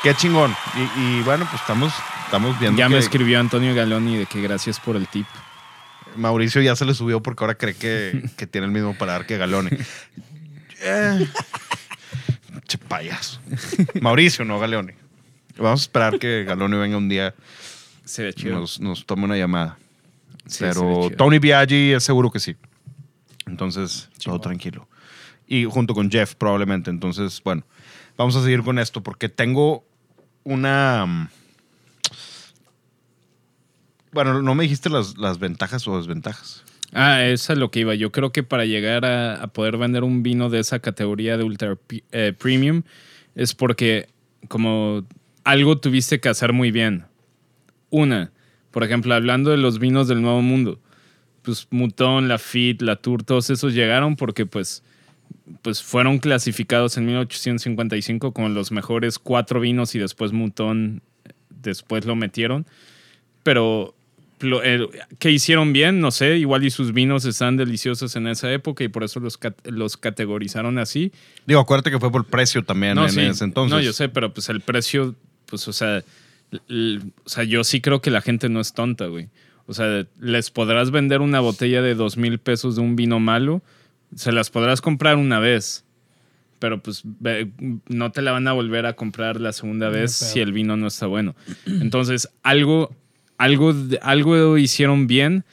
Qué chingón. Y, y bueno, pues estamos, estamos viendo Ya me escribió Antonio Galoni de que gracias por el tip. Mauricio ya se le subió porque ahora cree que, que tiene el mismo paladar que Galone. Eh, che payaso. Mauricio, no Galeone. Vamos a esperar que Galone venga un día Sería y chido. nos, nos tome una llamada. Sí, Pero. Tony Biaggi es seguro que sí. Entonces, todo tranquilo. Y junto con Jeff, probablemente. Entonces, bueno, vamos a seguir con esto porque tengo una. Bueno, no me dijiste las, las ventajas o desventajas. Ah, esa es lo que iba. Yo creo que para llegar a, poder vender un vino de esa categoría de ultra eh, premium es porque como algo tuviste que hacer muy bien. Una, por ejemplo, hablando de los vinos del Nuevo Mundo, pues Mouton, Lafitte, Latour, todos esos llegaron porque pues, pues fueron clasificados en 1855 como los mejores cuatro vinos y después Mouton eh, después lo metieron. Pero eh, ¿qué hicieron bien? No sé, igual y sus vinos están deliciosos en esa época y por eso los, cat- los categorizaron así. Digo, acuérdate que fue por precio también en sí. ese entonces. No, yo sé, pero pues el precio, pues, o sea, o sea, yo sí creo que la gente no es tonta, güey. O sea, les podrás vender una botella de dos mil pesos de un vino malo, se las podrás comprar una vez, pero pues no te la van a volver a comprar la segunda vez si el vino no está bueno. Entonces, algo, algo, algo hicieron bien.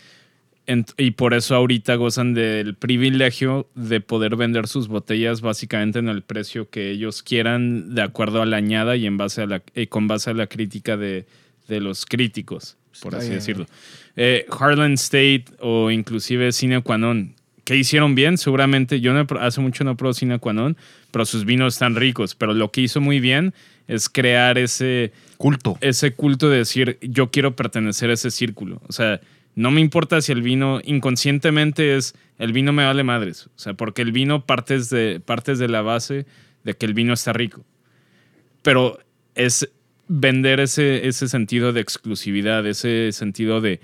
Y por eso ahorita gozan del privilegio de poder vender sus botellas básicamente en el precio que ellos quieran de acuerdo a la añada y en base a la, y con base a la crítica de, de los críticos, por Está así bien. decirlo. Eh, Harlan State o inclusive Cine Qua ¿qué hicieron bien? Seguramente, yo no hace mucho no pruebo Cine Qua Non, pero sus vinos están ricos, pero lo que hizo muy bien es crear ese Culto. ese culto de decir, yo quiero pertenecer a ese círculo. O sea, no me importa si el vino inconscientemente es, el vino me vale madres. O sea, porque el vino partes de, partes de la base de que el vino está rico. Pero es vender ese, ese sentido de exclusividad, ese sentido de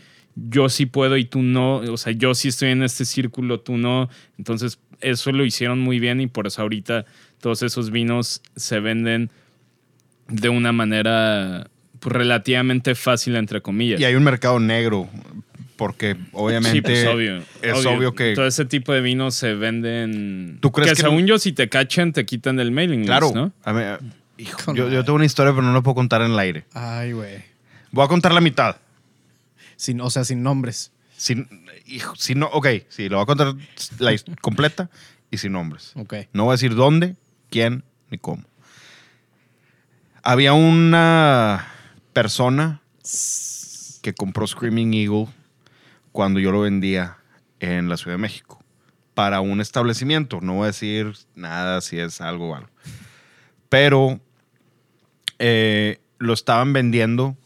yo sí puedo y tú no. O sea, yo sí estoy en este círculo, tú no. Entonces, eso lo hicieron muy bien y por eso ahorita todos esos vinos se venden de una manera pues, relativamente fácil, entre comillas. Y hay un mercado negro, porque obviamente Sí, pues obvio. es obvio, que... Todo ese tipo de vinos se venden. ¿Tú crees que, que según no- yo, si te cachan, te quitan el mailing Claro. list, ¿no? A hijo, yo, yo tengo una historia, pero no la puedo contar en el aire. Ay, güey. Voy a contar la mitad. Sin, o sea, sin nombres. Sin, hijo, si no, ok, sí, lo voy a contar la completa y sin nombres. Ok. No voy a decir dónde, quién ni cómo. Había una persona que compró Screaming Eagle cuando yo lo vendía en la Ciudad de México para un establecimiento. No voy a decir nada si es algo o algo. Pero eh, lo estaban vendiendo.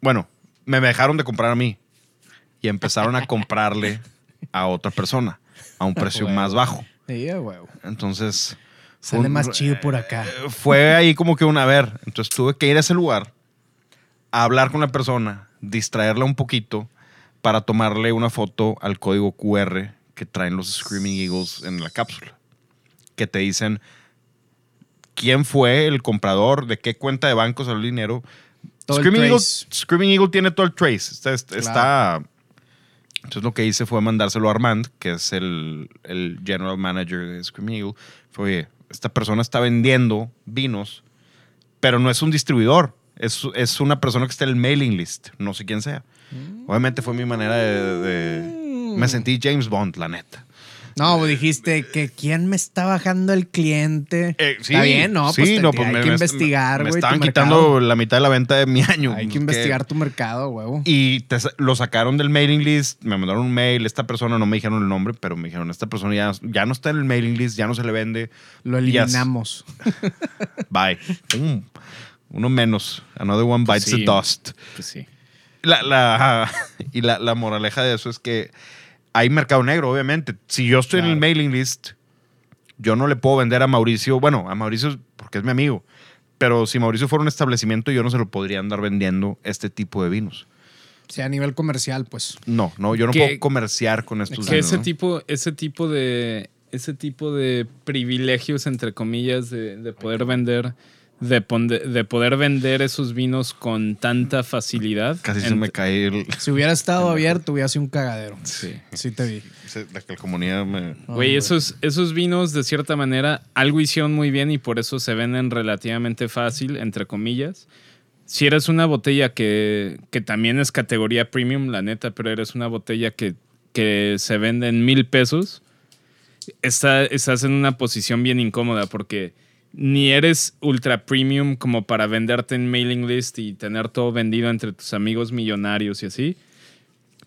Bueno, me dejaron de comprar a mí y empezaron a comprarle a otra persona a un precio más bajo. Entonces. Sale un- más chido por acá. eh, Fue ahí como que una a ver. Entonces tuve que ir a ese lugar, a hablar con la persona, distraerla un poquito para tomarle una foto al código QR que traen los Screaming Eagles en la cápsula. Que te dicen quién fue el comprador, de qué cuenta de banco salió el dinero. Todo el Screaming, Eagle, trace. Screaming Eagle tiene todo el trace. Está, está- Claro. está- entonces lo que hice fue mandárselo a Armand, que es el, el general manager de Screaming Eagle. Fue, oye, esta persona está vendiendo vinos, pero no es un distribuidor. Es, es una persona que está en el mailing list. No sé quién sea. Mm. Obviamente fue mi manera de... de- me sentí James Bond, la neta. No, pues dijiste que quién me está bajando el cliente. Eh, sí, Está bien, ¿no? sí, pues, no, pues hay me- que me- investigar, Me güey. tu estaban mercado. quitando la mitad de la venta de mi año. Hay que investigar tu mercado, huevo. Y te lo sacaron del mailing list, me mandaron un mail, esta persona, no me dijeron el nombre, pero me dijeron, esta persona ya, ya no está en el mailing list, ya no se le vende, Lo Yes. eliminamos. bye. Uno menos, another one bites Sí. the dust. Pues sí. La, la- y la, la moraleja de eso es que hay mercado negro, obviamente. Si yo estoy en el Claro. mailing list, yo no le puedo vender a Mauricio, bueno, a Mauricio porque es mi amigo, pero si Mauricio fuera un establecimiento, yo no se lo podría andar vendiendo este tipo de vinos. Sea, a nivel comercial, pues. No, no, yo no Que- puedo comerciar con estos Que vinos. ese ¿no? tipo, ese tipo de. Ese tipo de privilegios, entre comillas, de, de poder vender. De, de poder vender esos vinos con tanta facilidad. Casi se me cae el, Si hubiera estado abierto, hubiera sido un cagadero. Sí. Sí te vi. la calcomanía me... Güey, esos, esos vinos, de cierta manera, algo hicieron muy bien y por eso se venden relativamente fácil, entre comillas. Si eres una botella que, que también es categoría premium, la neta, pero eres una botella que, que se vende en mil pesos, está- estás en una posición bien incómoda porque ni eres ultra premium como para venderte en mailing list y tener todo vendido entre tus amigos millonarios y así,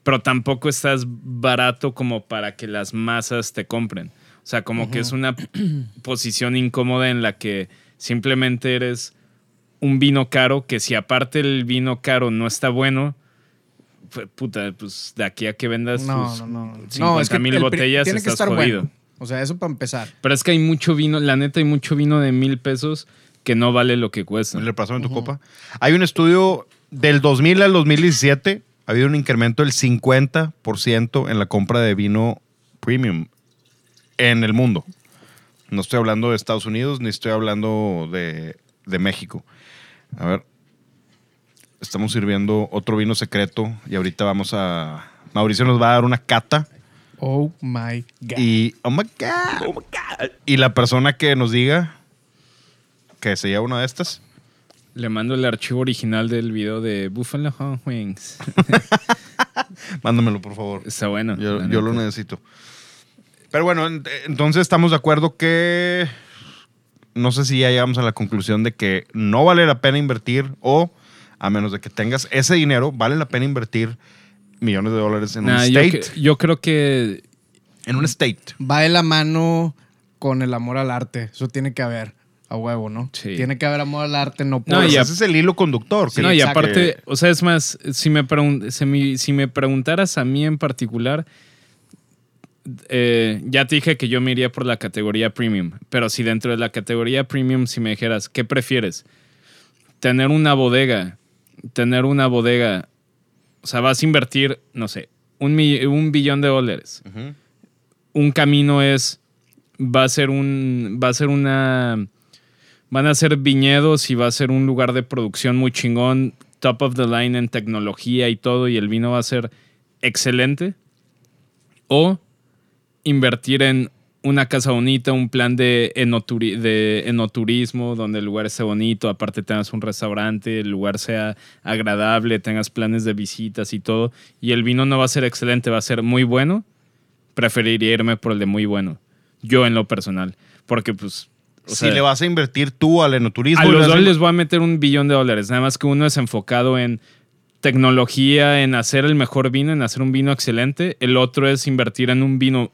pero tampoco estás barato como para que las masas te compren. O sea, como que es una posición incómoda en la que simplemente eres un vino caro que si aparte el vino caro no está bueno, pu- puta, pues de aquí a que vendas No, tus no, no. 50 No, es que mil botellas tiene que estás estar jodido. bueno. O sea, eso para empezar. Pero es que hay mucho vino, la neta hay mucho vino de mil pesos que no vale lo que cuesta. Le pasó en tu copa. Hay un estudio del 2000 al 2017. Ha habido un incremento del 50% en la compra de vino premium en el mundo. No estoy hablando de Estados Unidos ni estoy hablando de, de México. A ver. Estamos sirviendo otro vino secreto y ahorita vamos a. Mauricio nos va a dar una cata. Oh my God. Y, oh my God, oh my God. Y la persona que nos diga que se lleva una de estas, Le mando el archivo original del video de Buffalo Hot Wings. mándamelo por favor. Está bueno. Yo, yo lo necesito. Pero bueno, en- entonces estamos de acuerdo que no sé si ya llegamos a la conclusión de que no vale la pena invertir o a menos de que tengas ese dinero, vale la pena invertir millones de dólares en Nah, un yo, state. que- yo creo que En un state. Va de la mano con el amor al arte. Eso tiene que haber. A huevo, ¿no? Sí. Tiene que haber amor al arte, no por No, y a- ese es el hilo conductor. que- no, y aparte, o sea, es más, si me, pregun- si me, si me preguntaras a mí en particular, eh, ya te dije que yo me iría por la categoría premium, pero si dentro de la categoría premium, si me dijeras, ¿qué prefieres? Tener una bodega, tener una bodega, o sea, vas a invertir, no sé, un, un billón de dólares. Ujú. un camino es va a ser un va a ser una van a ser viñedos y va a ser un lugar de producción muy chingón, top of the line en tecnología y todo y el vino va a ser excelente o invertir en una casa bonita, un plan de, enoturi- de enoturismo donde el lugar esté bonito, aparte tengas un restaurante, el lugar sea agradable, tengas planes de visitas y todo, y el vino no va a ser excelente, va a ser muy bueno, preferiría irme por el de muy bueno. Yo en lo personal. Porque pues... o si sea, le vas a invertir tú al enoturismo. a los dos les voy a meter un billón de dólares. Nada más que uno es enfocado en tecnología, en hacer el mejor vino, en hacer un vino excelente. El otro es invertir en un vino.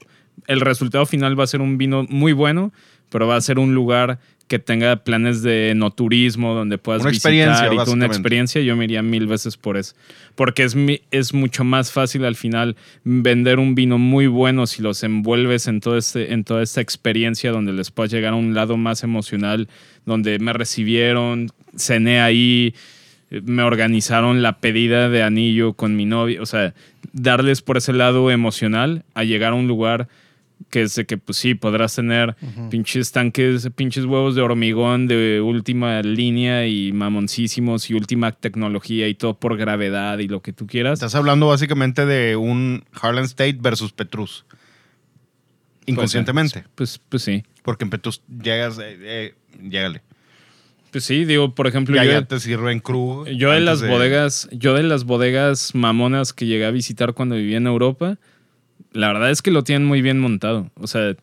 El resultado final va a ser un vino muy bueno, pero va a ser un lugar que tenga planes de no turismo, donde puedas Una visitar experiencia, y una experiencia. Yo me iría mil veces por eso. Porque es, es mucho más fácil al final vender un vino muy bueno si los envuelves en, todo este, en toda esta experiencia donde les puedas llegar a un lado más emocional, donde me recibieron, cené ahí, me organizaron la pedida de anillo con mi novia. O sea, darles por ese lado emocional a llegar a un lugar que es de que, pues sí, podrás tener pinches tanques, pinches huevos de hormigón de última línea y mamoncísimos y última tecnología y todo por gravedad y lo que tú quieras. Estás hablando básicamente de un Harlan State versus Petrus. Inconscientemente. Pues, pues sí. Porque en Petrus llegas, eh, eh, llégale. Pues sí, digo, por ejemplo, Ya, yo, ya te sirven cru. yo de las bodegas, yo de las bodegas mamonas que llegué a visitar cuando vivía en Europa, la verdad es que lo tienen muy bien montado. O sea,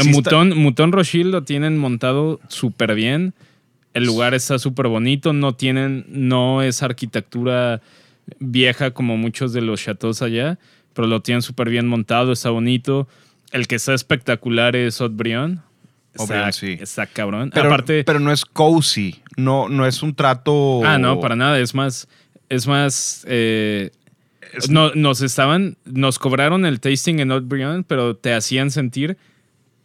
Sí Mutón, Mutón Rochil lo tienen montado súper bien. El lugar está súper bonito. No tienen, no es arquitectura vieja como muchos de los chateaux allá, pero lo tienen súper bien montado, está bonito. El que está espectacular es Haut-Brion. Está, sí. está cabrón. Pero, Aparte, pero no es cozy. No, no es un trato. Ah, no, para nada. Es más, es más. eh, no, nos estaban, nos cobraron el tasting en Old Brion, pero te hacían sentir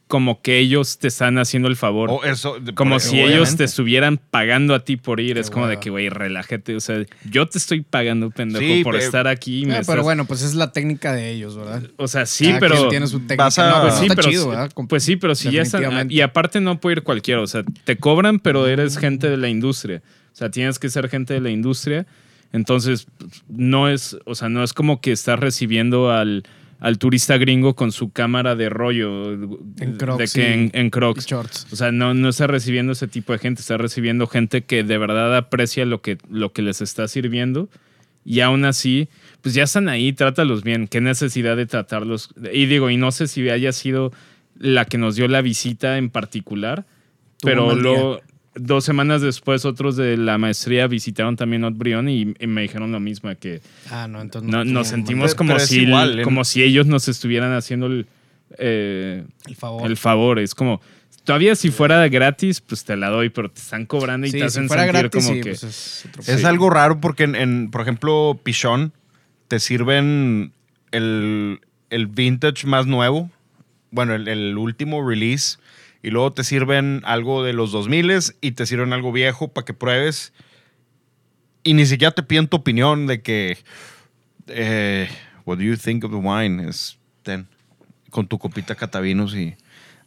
como que ellos te están haciendo el favor. O eso, como por- si ellos te estuvieran pagando a ti por ir. Qué es como de que, güey, relájate. O sea, yo te estoy pagando, pendejo, Sí, por estar aquí. y me Ah, estás- pero bueno, pues es la técnica de ellos, ¿verdad? O sea, sí, Cada pero. tiene su técnica. vas a- No, Pues sí, está pero, chido, ¿verdad? Pues sí, pero si ya están. Y aparte no puede ir cualquiera. O sea, te cobran, pero eres gente de la industria. O sea, tienes que ser gente de la industria. Entonces, no es, o sea, no es como que estás recibiendo al, al turista gringo con su cámara de rollo. En de Crocs que y- en, Crocs. shorts. O sea, no, no está recibiendo ese tipo de gente, está recibiendo gente que de verdad aprecia lo que, lo que les está sirviendo. Y aún así, pues ya están ahí, trátalos bien. ¿Qué necesidad de tratarlos? Y digo, y no sé si haya sido la que nos dio la visita en particular. Pero luego, dos semanas después, otros de la maestría visitaron también Not Brion y, y me dijeron lo mismo, que Ah, no, entonces no- no nos sentimos como, si, igual, ¿eh? como si ellos nos estuvieran haciendo el, eh, el favor. el favor. Es como, todavía si fuera gratis, pues te la doy, pero te están cobrando y Sí, te si hacen fuera sentir gratis, como sí, que... pues es otro Es Sí. algo raro porque, en, en, por ejemplo, Pichón, te sirven el, el vintage más nuevo, bueno, el, el último release, y luego te sirven algo de los 2000 y te sirven algo viejo para que pruebes. Y ni siquiera te piden tu opinión de que, eh, what do you think of the wine? Es, ten, con tu copita catavinos y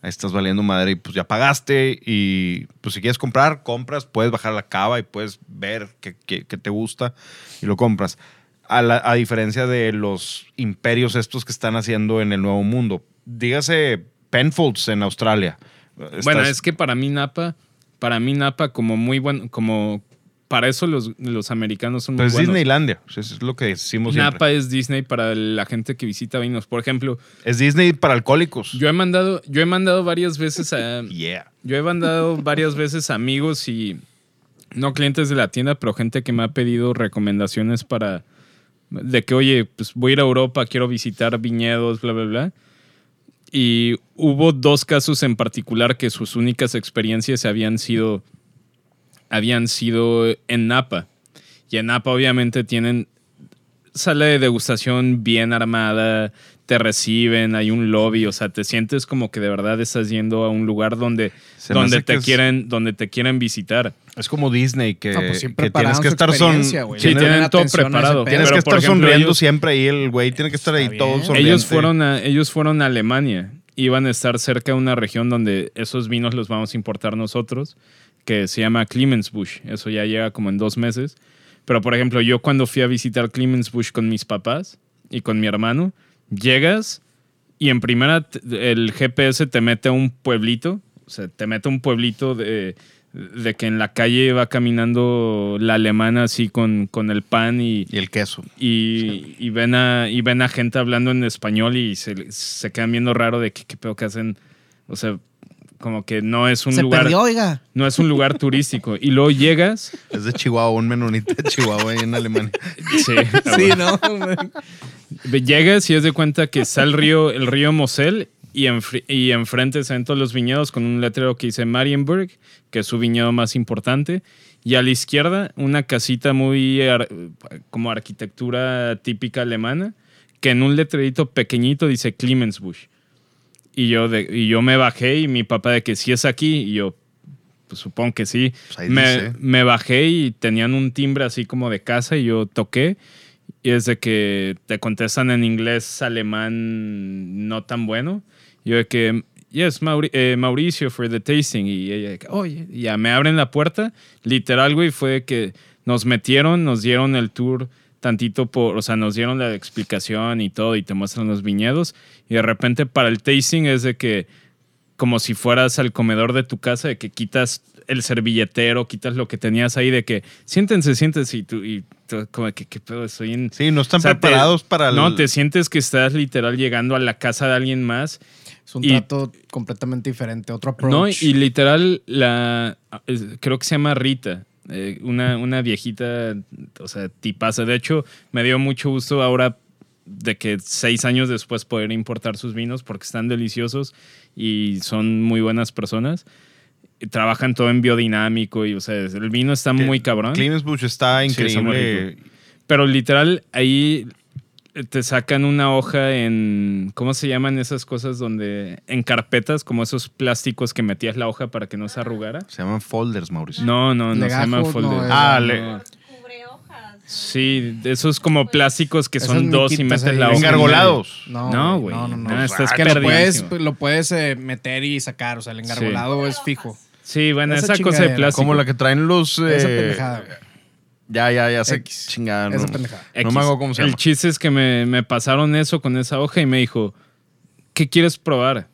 ahí estás valiendo madre y pues ya pagaste y pues si quieres comprar, compras, puedes bajar la cava y puedes ver qué qué- qué te gusta y lo compras. A, la- a diferencia de los imperios estos que están haciendo en el Nuevo Mundo. Dígase Penfolds en Australia. Bueno, es que para mí Napa, para mí Napa como muy bueno, como para eso los, los americanos son muy Pues buenos. Disneylandia, es lo que decimos siempre. Napa es Disney para la gente que visita vinos. Por ejemplo, Es Disney para alcohólicos. yo he mandado, yo he mandado varias veces a, yeah. yo he mandado varias veces a amigos y no clientes de la tienda, pero gente que me ha pedido recomendaciones para de que, oye, pues voy a ir a Europa, quiero visitar viñedos, bla, bla, bla. Y hubo dos casos en particular que sus únicas experiencias habían sido, habían sido en Napa. Y en Napa obviamente tienen sala de degustación bien armada, te reciben, hay un lobby, o sea, te sientes como que de verdad estás yendo a un lugar donde, Se donde te que es- quieren, donde te quieren visitar. Es como Disney que, No, pues que tienes que estar son. Sí, tienen todo preparado. tienes que estar ejemplo, sonriendo ellos- siempre ahí el güey tiene que estar ahí Está todo bien. sonriente. Ellos fueron, a, ellos fueron a Alemania. Iban a estar cerca de una región donde esos vinos los vamos a importar nosotros, que se llama Clemensbusch. Eso ya llega como en dos meses. Pero, por ejemplo, yo cuando fui a visitar Clemensbusch con mis papás y con mi hermano, llegas y en primera el GPS te mete a un pueblito. O sea, te mete a un pueblito de, de que en la calle va caminando la alemana así con, con el pan y, Y el queso. y, y ven a, y ven a gente hablando en español y se, se quedan viendo raro de que qué pedo que hacen. O sea, como que no es un Se lugar. perdió, oiga. No es un lugar turístico. Y luego llegas. Es de Chihuahua, un menonita de Chihuahua ahí en Alemania. Sí, Sí, ¿no? Llegas y es de cuenta que está el río, el río Mosel y, y enfrente se ven todos los viñedos con un letrero que dice Marienburg, que es su viñedo más importante. Y a la izquierda, una casita muy ar- como arquitectura típica alemana, que en un letrerito pequeñito dice Clemensbusch. Y yo, de- y yo me bajé y mi papá de que si es aquí, y yo, pues supongo que sí. Pues me, me bajé y tenían un timbre así como de casa y yo toqué. Y es de que te contestan en inglés alemán no tan bueno. Yo de que, yes, Mauri- eh, Mauricio for the tasting. Y ella de que, oye, y ya me abren la puerta. Literal, güey, fue de que nos metieron, nos dieron el tour tantito por, o sea, nos dieron la explicación y todo y te muestran los viñedos. Y de repente para el tasting es de que, como si fueras al comedor de tu casa, de que quitas el servilletero, quitas lo que tenías ahí, de que siéntense, siéntense y tú, y tú como que, ¿qué pedo? Estoy en... Sí, no están O sea, te- preparados para el... No, te sientes que estás literal llegando a la casa de alguien más. Es un Y- trato completamente diferente, otro approach. No, y literal, la creo que se llama Rita, eh, una, una viejita, o sea, tipaza. De hecho, me dio mucho gusto ahora de que seis años después poder importar sus vinos porque están deliciosos y son muy buenas personas. Trabajan todo en biodinámico y, o sea, el vino está muy cabrón. Clemensbusch está Sí, increíble. Pero literal, ahí te sacan una hoja en. ¿Cómo se llaman esas cosas donde. En carpetas, como esos plásticos que metías la hoja para que no se arrugara? Se llaman folders, Mauricio. No, no, no se llaman no, folder. es- Ah, No. le- Cubre hojas. Sí, esos como plásticos que son dos y metes ahí. la hoja. en Engargolados. No, No, güey. No, no, no. No, estás es que lo puedes, lo puedes eh, meter y sacar. O sea, el engargolado es fijo. Sí, bueno, Esa esa, cosa de plástico. Como la que traen los... Esa eh, pendejada, güey. Ya, ya, ya sé. X. Chingada, no. Esa pendejada. No X. me acuerdo cómo se El llama. chiste es que me, me pasaron eso con esa hoja y me dijo, ¿qué quieres probar?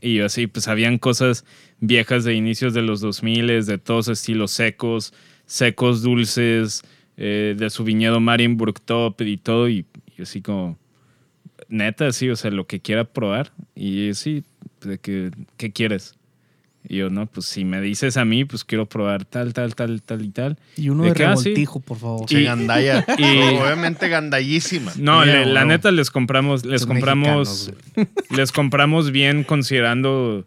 Y yo así, pues habían cosas viejas de inicios de los 2000, de todos estilos secos, secos, dulces, eh, de su viñedo Marienburg Top y todo. Y, y así como, neta, sí, o sea, lo que quiera probar. Y sí, de que, ¿qué quieres? Y yo, no, pues si me dices a mí, pues quiero probar tal, tal, tal, tal y tal. Y uno ¿De de qué? Ah, revoltijo, por favor. Sí, gandalla. y- Obviamente gandallísima. No, Mira, le- la neta les compramos, les Son compramos, les compramos bien considerando,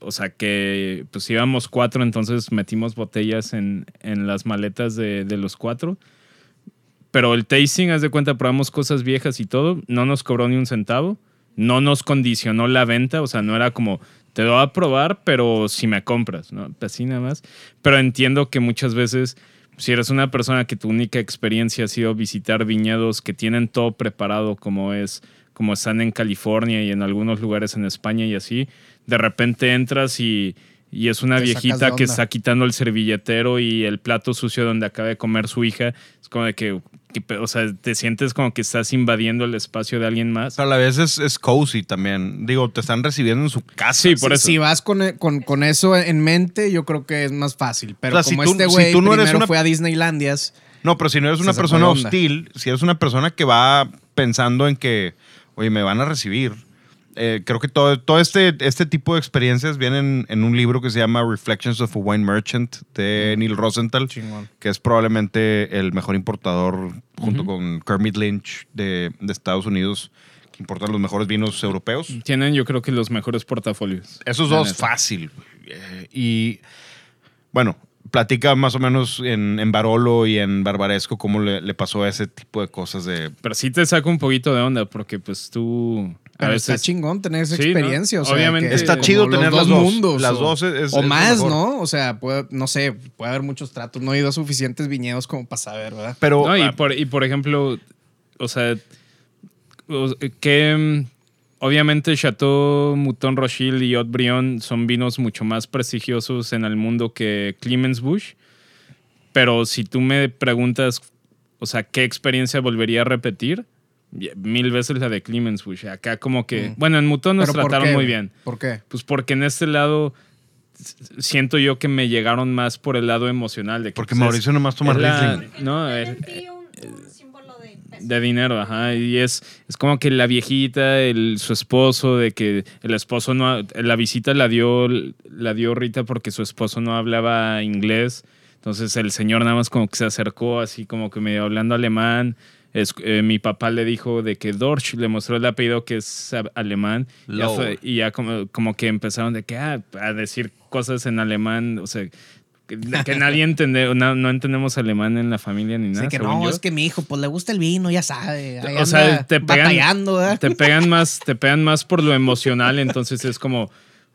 o sea, que pues íbamos cuatro, entonces metimos botellas en, en las maletas de, de los cuatro. Pero el tasting, haz de cuenta, probamos cosas viejas y todo, no nos cobró ni un centavo, no nos condicionó la venta, o sea, no era como, te lo voy a probar, pero si me compras, ¿no? Así nada más. Pero entiendo que muchas veces, si eres una persona que tu única experiencia ha sido visitar viñedos que tienen todo preparado, como es, como están en California y en algunos lugares en España y así, de repente entras y, y es una viejita que está quitando el servilletero y el plato sucio donde acaba de comer su hija. Es como de que, que o sea, te sientes como que estás invadiendo el espacio de alguien más. a la vez es, es cozy también. Digo, te están recibiendo en su casa. Sí, por Si- eso. Si vas con, con- con eso en mente, yo creo que es más fácil. Pero O sea, si como tú- este si güey tú no eres primero una- fue a Disneylandias, No, pero si no eres una persona hostil, si eres una persona que va pensando en que, oye, me van a recibir, eh, creo que todo, todo este, este tipo de experiencias vienen en un libro que se llama Reflections of a Wine Merchant de Neil Rosenthal, Chingón. que es probablemente el mejor importador junto con Kermit Lynch de, de Estados Unidos, que importan los mejores vinos europeos. Tienen, yo creo que los mejores portafolios. Esos dos, neta. fácil. Eh, y bueno, platica más o menos en, en Barolo y en Barbaresco cómo le, le pasó a ese tipo de cosas de... Pero sí te saca un poquito de onda porque pues tú a veces... está chingón tener esa Sí, ¿no? experiencia. O sea, Obviamente- que Está chido los tener las dos dos. mundos. Las o, dos es- es- o es más. ¿no? O sea, puede- no sé, puede haber muchos tratos. No he ido a suficientes viñedos como para saber, ¿verdad? Pero No, y, ah, por, y por ejemplo, o sea, que mm, obviamente Chateau, Mouton Rothschild y Haut-Brion son vinos mucho más prestigiosos en el mundo que Clemens Bush. Pero si tú me preguntas, o sea, ¿qué experiencia volvería a repetir? Mil veces la de Clemens Bush. Acá como que, Mm. bueno, en Mouton nos ¿Pero por trataron qué, muy güey? bien. ¿Por qué? Pues porque en este lado siento yo que me llegaron más por el lado emocional. De que, porque pues, es- Mauricio nomás toma Riesling. No, es- símbolo de dinero, ajá. Y es, es como que la viejita, el, su esposo, de que el esposo no, la visita la dio, la dio Rita porque su esposo no hablaba inglés. Entonces el señor nada más como que se acercó así como que medio hablando alemán. Es- eh, mi papá le dijo de que Dorsch le mostró el apellido que es alemán. Ya Low. fue- y ya como, como que empezaron de que ah, a decir cosas en alemán. O sea, que, que nadie entiende, no, no entendemos alemán en la familia ni nada. Sé que según no, yo. es que mi hijo, pues le gusta el vino, ya sabe. O sea, te pegan- más, te pegan más por lo emocional, entonces es como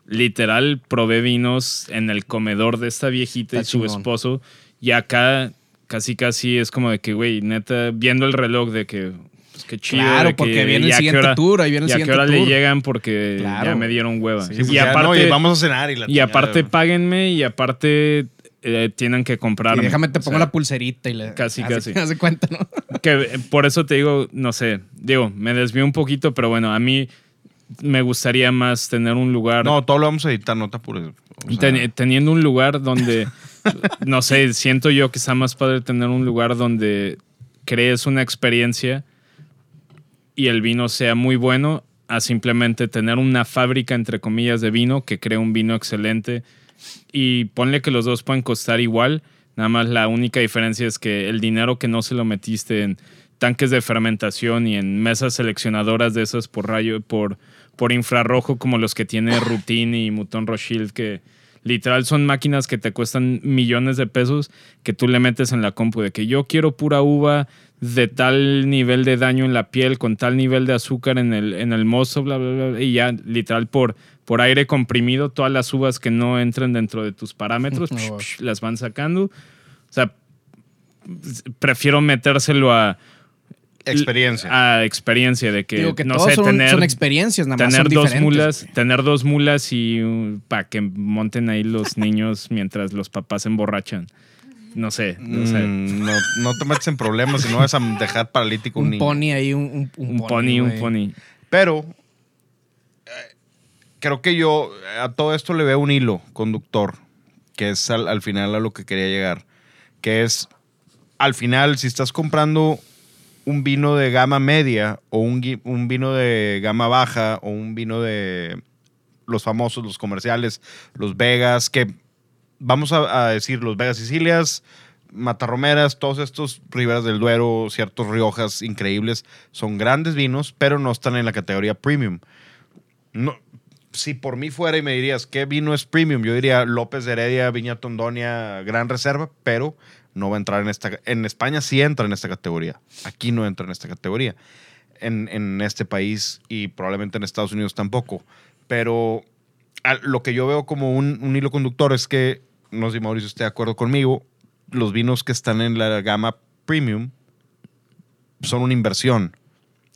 literal probé vinos en el comedor de esta viejita y su chingón. esposo y acá casi casi es como de que güey, neta viendo el reloj de que pues, qué chido Claro, que porque viene el siguiente hora- tour, ahí viene el y a qué siguiente hora le tour. llegan porque Claro. ya me dieron hueva. Sí, Sí, pues y ya, aparte no, y vamos a cenar y la y aparte páguenme y aparte eh, tienen que comprarme. Y déjame te O pongo sea, la pulserita y le. casi, hace- casi. Hace cuenta, ¿no? que eh, por eso te digo, no sé, digo, me desvío un poquito, pero bueno, a mí me gustaría más tener un lugar, No, todo lo vamos a editar, no te apures. O sea, ten- teniendo un lugar donde, no sé, siento yo que está más padre tener un lugar donde crees una experiencia y el vino sea muy bueno a simplemente tener una fábrica, entre comillas, de vino que crea un vino excelente. Y ponle que los dos pueden costar igual, nada más la única diferencia es que el dinero que no se lo metiste en tanques de fermentación y en mesas seleccionadoras de esas por rayo, por, por infrarrojo como los que tiene Routine y Mouton Rothschild que literal son máquinas que te cuestan millones de pesos que tú le metes en la compu de que yo quiero pura uva de tal nivel de daño en la piel, con tal nivel de azúcar en el, en el mozo, bla, bla, bla, y ya literal por, por aire comprimido, todas las uvas que no entren dentro de tus parámetros, psh, bueno. psh, las van sacando. O sea, prefiero metérselo a, Experiencia. a experiencia de que, Digo que no todos sé, son, tener, son experiencias, nada más. tener son dos diferentes, mulas, güey. tener dos mulas y para que monten ahí los niños mientras los papás se emborrachan. No sé, no sé. Mm, no, no te metes en problemas y no vas a dejar paralítico un, Un niño. pony ahí, un, un, un pony, un pony. Pero eh, creo que yo a todo esto le veo un hilo conductor, que es al, al final a lo que quería llegar, que es al final si estás comprando un vino de gama media o un, un vino de gama baja o un vino de los famosos, los comerciales, los Vegas, que vamos a, a decir los Vegas Sicilias, Matarromeras, todos estos Riberas del Duero, ciertos Riojas increíbles, son grandes vinos, pero no están en la categoría premium. No, si por mí fuera y me dirías qué vino es premium, yo diría López de Heredia, Viña Tondonia, Gran Reserva, pero no va a entrar en esta. En España sí entra en esta categoría. Aquí no entra en esta categoría. En, en este país y probablemente en Estados Unidos tampoco. Pero a- lo que yo veo como un, un hilo conductor es que, no sé si Mauricio esté de acuerdo conmigo, los vinos que están en la gama premium son una inversión.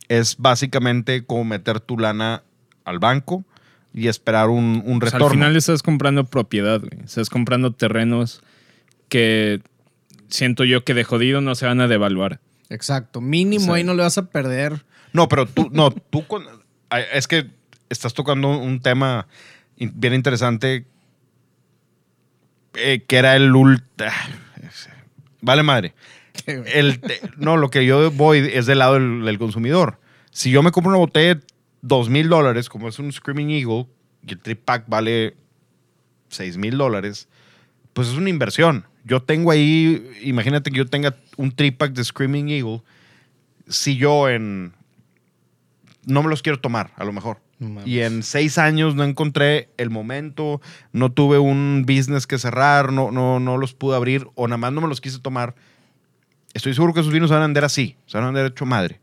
Es básicamente como meter tu lana al banco y esperar un, un O sea, retorno. al final estás comprando propiedad, güey. Estás comprando terrenos que siento yo que de jodido no se van a devaluar. Exacto. Mínimo O sea- ahí no le vas a perder. No, pero tú, no, tú con- es que estás tocando un tema bien interesante eh, que era el ultra. Vale madre. El, no, lo que yo voy es del lado del, del consumidor. Si yo me compro una botella de dos mil dólares, como es un Screaming Eagle, y el trip pack vale seis mil dólares, pues es una inversión. Yo tengo ahí, imagínate que yo tenga un trip pack de Screaming Eagle, si yo en... No me los quiero tomar, a lo mejor. Mames. Y en seis años no encontré el momento, no tuve un business que cerrar, no, no, no los pude abrir o nada más no me los quise tomar. Estoy seguro que esos vinos se van a vender así, se van a vender hecho madre.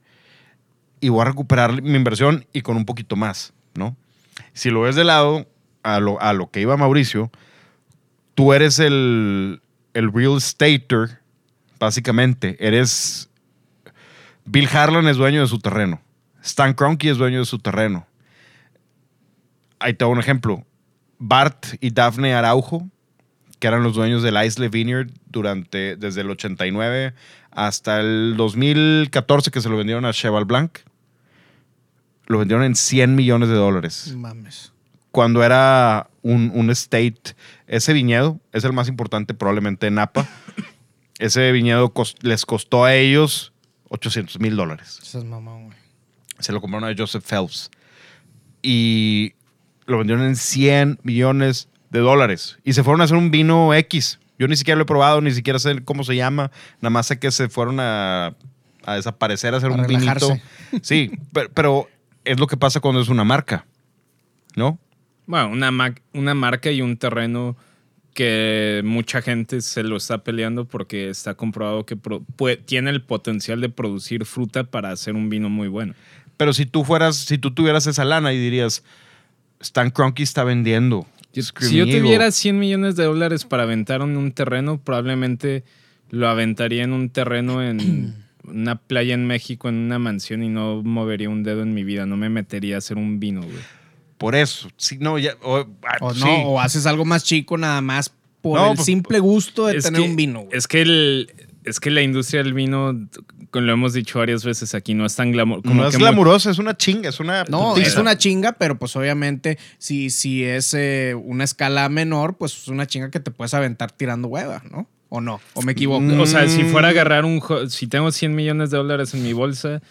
Y voy a recuperar mi inversión y con un poquito más, ¿no? Si lo ves de lado, a lo, a lo que iba Mauricio, tú eres el, el real estater, básicamente. Eres. Bill Harlan es dueño de su terreno. Stan Kroenke es dueño de su terreno. Ahí te doy un ejemplo. Bart y Daphne Araujo, que eran los dueños del Isle Vineyard durante, desde el 89 hasta el 2014 que se lo vendieron a Cheval Blanc. Lo vendieron en 100 millones de dólares Mames. Cuando era un, un estate, ese viñedo es el más importante probablemente en Napa. Ese viñedo les costó a ellos 800 mil dólares. Esa es mamón, güey. Se lo compraron a Joseph Phelps. Y lo vendieron en 100 millones de dólares. Y se fueron a hacer un vino X. Yo ni siquiera lo he probado, ni siquiera sé cómo se llama. Nada más sé que se fueron a, a desaparecer, a hacer A un vinito. relajarse. Sí, pero, pero es lo que pasa cuando es una marca. ¿No? Bueno, una, ma- una marca y un terreno que mucha gente se lo está peleando porque está comprobado que tiene el potencial de producir fruta para hacer un vino muy bueno. Pero si tú fueras, si tú tuvieras esa lana y dirías, Stan Kroenke está vendiendo. Yo- si yo Eagle". tuviera 100 millones de dólares para aventar en un terreno, probablemente lo aventaría en un terreno en una playa en México, en una mansión y no movería un dedo en mi vida. No me metería a hacer un vino, güey. Por eso. Sí, no, ya. O, ah, O no, sí. o haces algo más chico nada más por No, el pues, simple gusto de tener que- un vino, güey. Es que, el, es que la industria del vino, como lo hemos dicho varias veces aquí, no es tan glamour. Como no es que glamurosa, es una chinga, es una. No, putiza. es una chinga, pero pues obviamente si, si es eh, una escala menor, pues es una chinga que te puedes aventar tirando hueva, ¿no? ¿O no? ¿O me equivoco? Mm. O sea, si fuera a agarrar un... Si tengo 100 millones de dólares en mi bolsa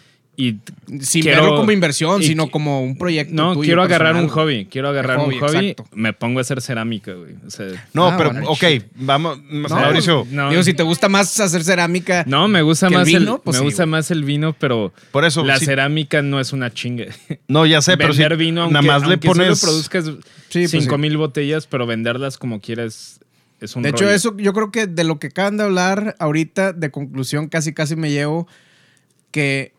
y... Sin quiero- verlo como inversión, y- sino como un proyecto No, tuyo quiero agarrar personal, un hobby. Quiero agarrar hobby, un hobby. exacto. Me pongo a hacer cerámica, güey. O sea, No, Ah, pero, bueno. ok, vamos. Mauricio, no. Digo, si te gusta más hacer cerámica. No, me gusta ¿Que el más el, vino? Pues me sí, gusta güey. más el vino, pero por eso. la cerámica no es una chinga. no, ya sé, pero si Vender vino, aunque, nada más le pones. solo produzcas Sí, pues 5 sí. mil botellas, pero venderlas como quieras es un De hecho, rollo. eso yo creo que de lo que acaban de hablar ahorita, de conclusión, casi casi me llevo que,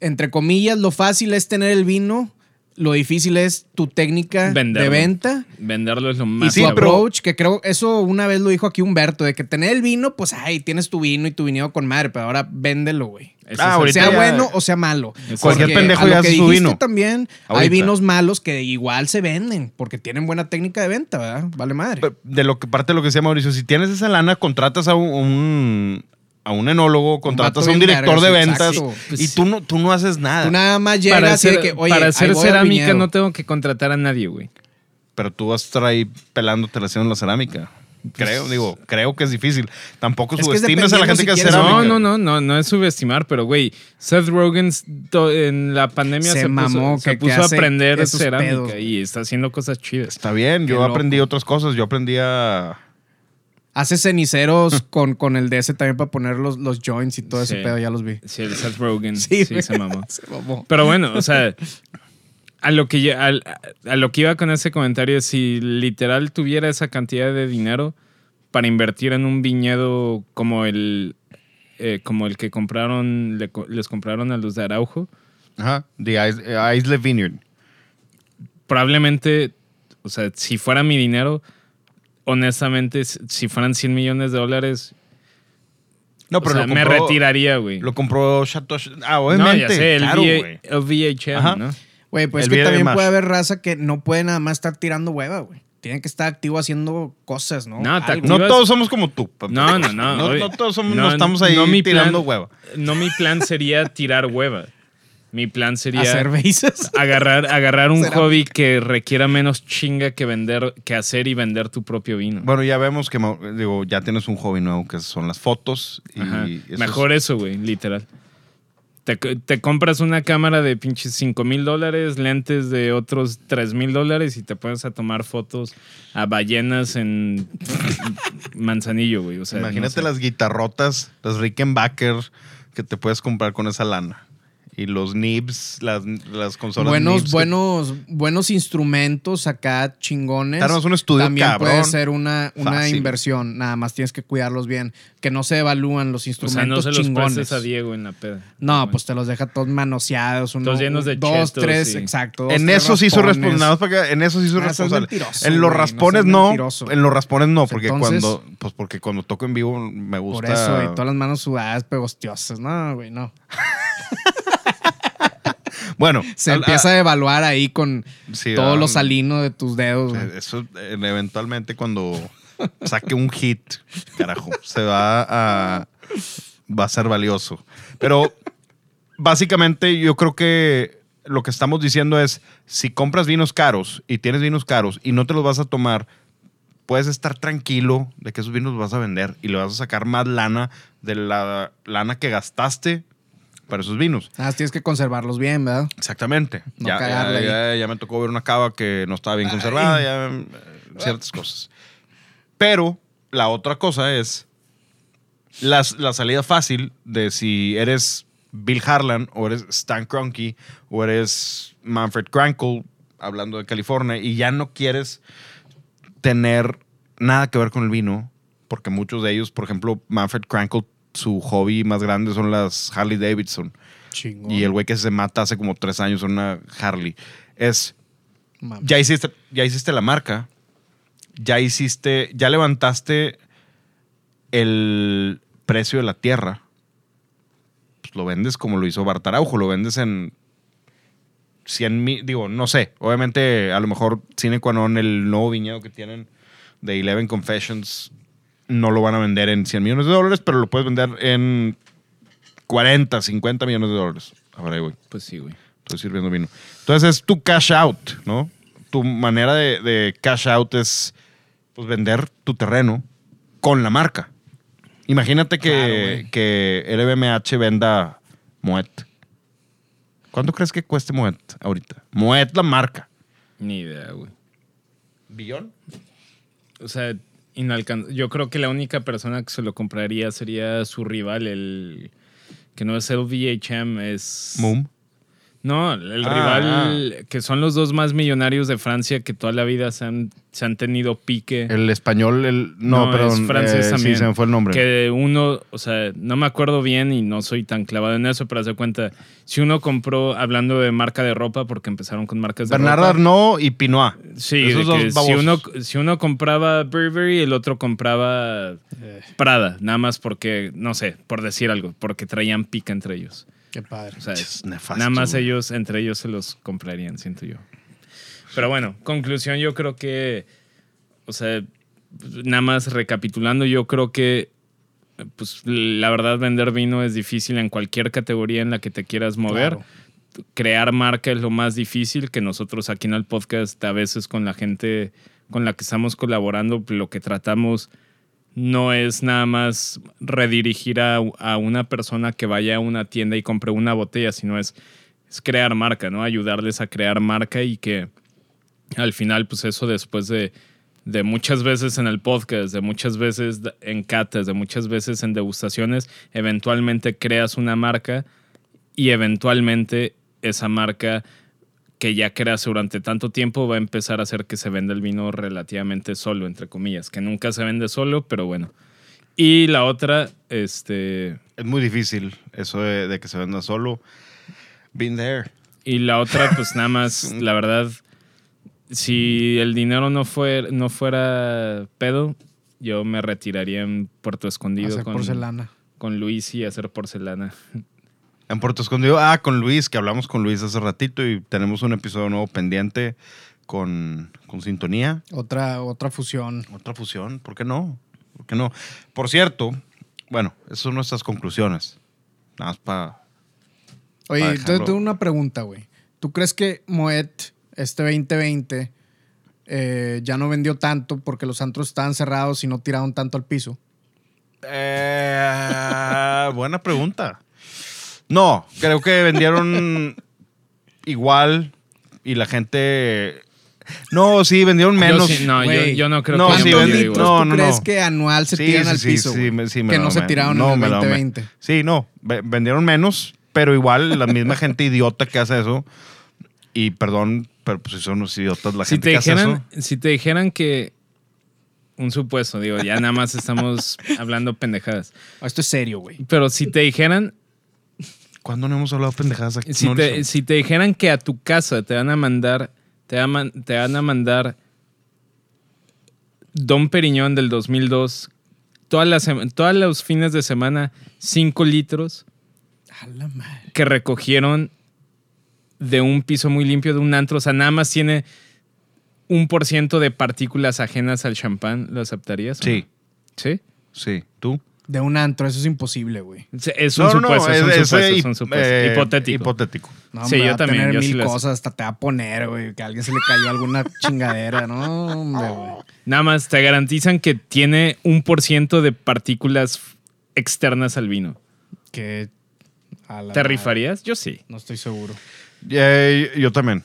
entre comillas, lo fácil es tener el vino, lo difícil es tu técnica Venderlo. de venta. Venderlo es lo Y más tu sí, approach, que creo, eso una vez lo dijo aquí Humberto, de que tener el vino, pues, ay, tienes tu vino y tu viñedo con madre, pero ahora véndelo, güey. Ah, Sea ya- bueno o sea malo. Cualquier Porque pendejo ya que hace su vino. también hay vinos malos que igual se venden porque tienen buena técnica de venta, ¿verdad? Vale madre. De lo que parte de lo que decía Mauricio, si tienes esa lana, contratas a un, un- a un enólogo, contratas a un director de ventas exacto. y Pues- tú no, tú no haces nada. Tú nada más llegas Para y de hacer, que, oye, para hacer cerámica no tengo que contratar a nadie, güey. Pero tú vas a estar ahí pelándote haciendo la cerámica. Creo, digo, creo que es difícil. Tampoco subestimes a la gente si que hace. No, no, no, no, no es subestimar, pero güey, Seth Rogen en la pandemia Se se, mamó, puso, se que- que puso a aprender cerámica pedos. y está haciendo cosas chidas. Está bien, yo Qué aprendí loco. otras cosas. Yo aprendí a... Hace ceniceros con, con el DS también para poner los, los joints y todo ese pedo, ya los vi. Sí, el Seth Rogen sí, se mamó. Se mamó. Pero bueno, o sea, a lo que yo- a, lo que iba con ese comentario es si literal tuviera esa cantidad de dinero para invertir en un viñedo como el eh, como el que compraron le co- les compraron a los de Araujo, Ajá, The Is- eh, Isle Vineyard. probablemente, o sea, si fuera mi dinero, honestamente, si fueran 100 millones de dólares, No, o pero sea, lo me retiraría, güey. Lo compró Chateau... Ah, No, obviamente. ya sé, el, claro, güey. el VHM, Ajá. ¿no? Güey, pues El es que también Mash. puede haber raza que no puede nada más estar tirando hueva, güey. Tiene que estar activo haciendo cosas, ¿no? No. No todos somos como tú. No, no, no. No, no todos somos, no, no estamos ahí no tirando plan- hueva. No, mi plan sería tirar hueva. Mi plan sería Hacer bases. agarrar, agarrar un hobby que requiera menos chinga que vender, que hacer y vender tu propio vino. Bueno, ya vemos que digo, ya tienes un hobby nuevo que son las fotos. Y Ajá. eso Mejor es- eso, güey, literal. Te, te compras una cámara de pinches 5 mil dólares, lentes de otros 3 mil dólares y te pones a tomar fotos a ballenas en Manzanillo, güey. O sea, no Imagínate sé. las guitarrotas, las Rickenbacker que te puedes comprar con esa lana. Y los nibs, las, las consolas buenos, Nibs que- buenos, buenos instrumentos acá chingones. Armas un estudio También cabrón. puede ser una, una Fácil. inversión. Nada más tienes que cuidarlos bien. Que no se evalúan los O sea, instrumentos no se los chingones. prestes a Diego en la peda. No, Bueno. pues te los deja todos manoseados. Uno, Todos llenos de Dos, chetos, tres, sí. exacto. dos, En tres eso sí más para En eso sí soy Ah, responsable. En los no raspones no. en los raspones no, porque Entonces- cuando. Pues porque cuando toco en vivo me Por gusta. eso, y todas las manos sudadas, pegostiosas. No, güey, no. Bueno, Se al- empieza a evaluar ahí con sí, todo ah, lo salino de tus dedos. Eso eh, eventualmente cuando saque un hit, carajo, se va a va a ser valioso. Pero básicamente yo creo que lo que estamos diciendo es si compras vinos caros y tienes vinos caros y no te los vas a tomar, puedes estar tranquilo de que esos vinos los vas a vender y le vas a sacar más lana de la lana que gastaste para esos vinos. Más tienes que conservarlos bien, ¿verdad? Exactamente. No ya, ya, ya- ya me tocó ver una cava que no estaba bien conservada, ya, ciertas cosas. Pero la otra cosa es las- la salida fácil de si eres Bill Harlan o eres Stan Kroenke o eres Manfred Krankel, hablando de California, y ya no quieres tener nada que ver con el vino, porque muchos de ellos, por ejemplo, Manfred Krankel, su hobby más grande son las Harley Davidson. Chingón. Y el güey que se mata hace como tres años en una Harley. Es, ya hiciste, ya hiciste la marca, ya hiciste, ya levantaste el precio de la tierra. Pues lo vendes como lo hizo Bartaraujo, lo vendes en 100 mil, digo, no sé, obviamente a lo mejor Cine Quanon, el nuevo viñedo que tienen de Eleven Confessions, no lo van a vender en 100 millones de dólares, pero lo puedes vender en 40, 50 millones de dólares. Ahora, güey. Pues sí, güey. Estoy sirviendo vino. Entonces es tu cash out, ¿no? Tu manera de, de cash out es pues, vender tu terreno con la marca. Imagínate que, Claro, que LVMH venda Moet. ¿Cuánto crees que cueste Moet ahorita? Moet la marca. Ni idea, güey. ¿Billón? O sea, yo creo que la única persona que se lo compraría sería su rival, el que no es el VHM, es... Moom. No, el Ah, rival, que son los dos más millonarios de Francia que toda la vida se han, se han tenido pique. El español, el. No, No, perdón. es francés eh, también. Sí, se me fue el nombre. Que uno, o sea, no me acuerdo bien y no soy tan clavado en eso, pero haz de cuenta, si uno compró, hablando de marca de ropa, porque empezaron con marcas de Bernard ropa. Arnault y Pinois. Sí, Esos dos si uno, si uno compraba Burberry, el otro compraba Eh, Prada, nada más porque, no sé, por decir algo, porque traían pica entre ellos. Qué padre. O sea, Es nefasto, nada más güey. ellos, entre ellos se los comprarían, siento yo. Pero bueno, conclusión, yo creo que, o sea, nada más recapitulando, yo creo que, pues la verdad, vender vino es difícil en cualquier categoría en la que te quieras mover. Claro. Crear marca es lo más difícil que nosotros aquí en el podcast a veces con la gente con la que estamos colaborando, lo que tratamos no es nada más redirigir a, a una persona que vaya a una tienda y compre una botella, sino es, es crear marca, ¿no? Ayudarles a crear marca y que al final, pues eso después de, de muchas veces en el podcast, de muchas veces en catas, de muchas veces en degustaciones, eventualmente creas una marca y eventualmente esa marca que ya creas durante tanto tiempo va a empezar a hacer que se venda el vino relativamente solo, entre comillas, que nunca se vende solo, pero bueno. Y la otra, este, Es muy difícil eso de, de que se venda solo. Been there. Y la otra, pues nada más, la verdad, si el dinero no, fue, no fuera pedo, yo me retiraría en Puerto Escondido Hacer con, porcelana. con Luis y hacer porcelana. En Puerto Escondido, ah, con Luis, que hablamos con Luis hace ratito y tenemos un episodio nuevo pendiente con, con Sintonía. Otra, otra fusión. Otra fusión, ¿por qué no? ¿Por qué no? Por cierto, bueno, esas son nuestras conclusiones. Nada más para... Oye, entonces tengo una pregunta, güey. ¿Tú crees que Moet, este 2020, eh, ya no vendió tanto porque los antros estaban cerrados y no tiraron tanto al piso? Eh, buena pregunta. No, creo que vendieron igual y la gente... No, sí, vendieron menos. Yo sí- no, yo, Güey, yo no creo no, que sí, ¿Cuántos ven- vendí, litros güey. no, tú no, crees no. que anual se Sí, tiran sí, al sí, piso? sí, güey? me- sí, me que no se tiraron No, en me el mamé. 2020. Sí, no, ve- vendieron menos, pero igual la misma gente idiota que hace eso. Y perdón, pero pues si son unos idiotas la Si gente te, que hace dijeran, eso. si te dijeran que... Un supuesto, digo, ya nada más estamos hablando pendejadas. Esto es serio, güey. Pero si te dijeran, ¿Cuándo no hemos hablado pendejadas aquí? si No, te, no. si te dijeran que a tu casa te van a mandar, te, van a man- te van a mandar Don Periñón del 2002, todas las, todos los fines de semana, 5 litros A la madre. que recogieron de un piso muy limpio de un antro. O sea, nada más tiene un por ciento de partículas ajenas al champán. ¿Lo aceptarías? Sí, no? ¿Sí? sí. ¿Tú? De un antro, eso es imposible, güey. Sí, Es un supuesto, es un es- supuesto, es es un supuesto. eh, hipotético. Hipotético. No, Sí, hombre, yo también, tener yo sí mil las- cosas, hasta te va a poner, güey. Que a alguien se le cayó alguna chingadera, ¿no? Hombre, güey. Nada más te garantizan que tiene un por ciento de partículas externas al vino. Que. ¿Te madre. rifarías? Yo sí. No estoy seguro. Eh, yo también.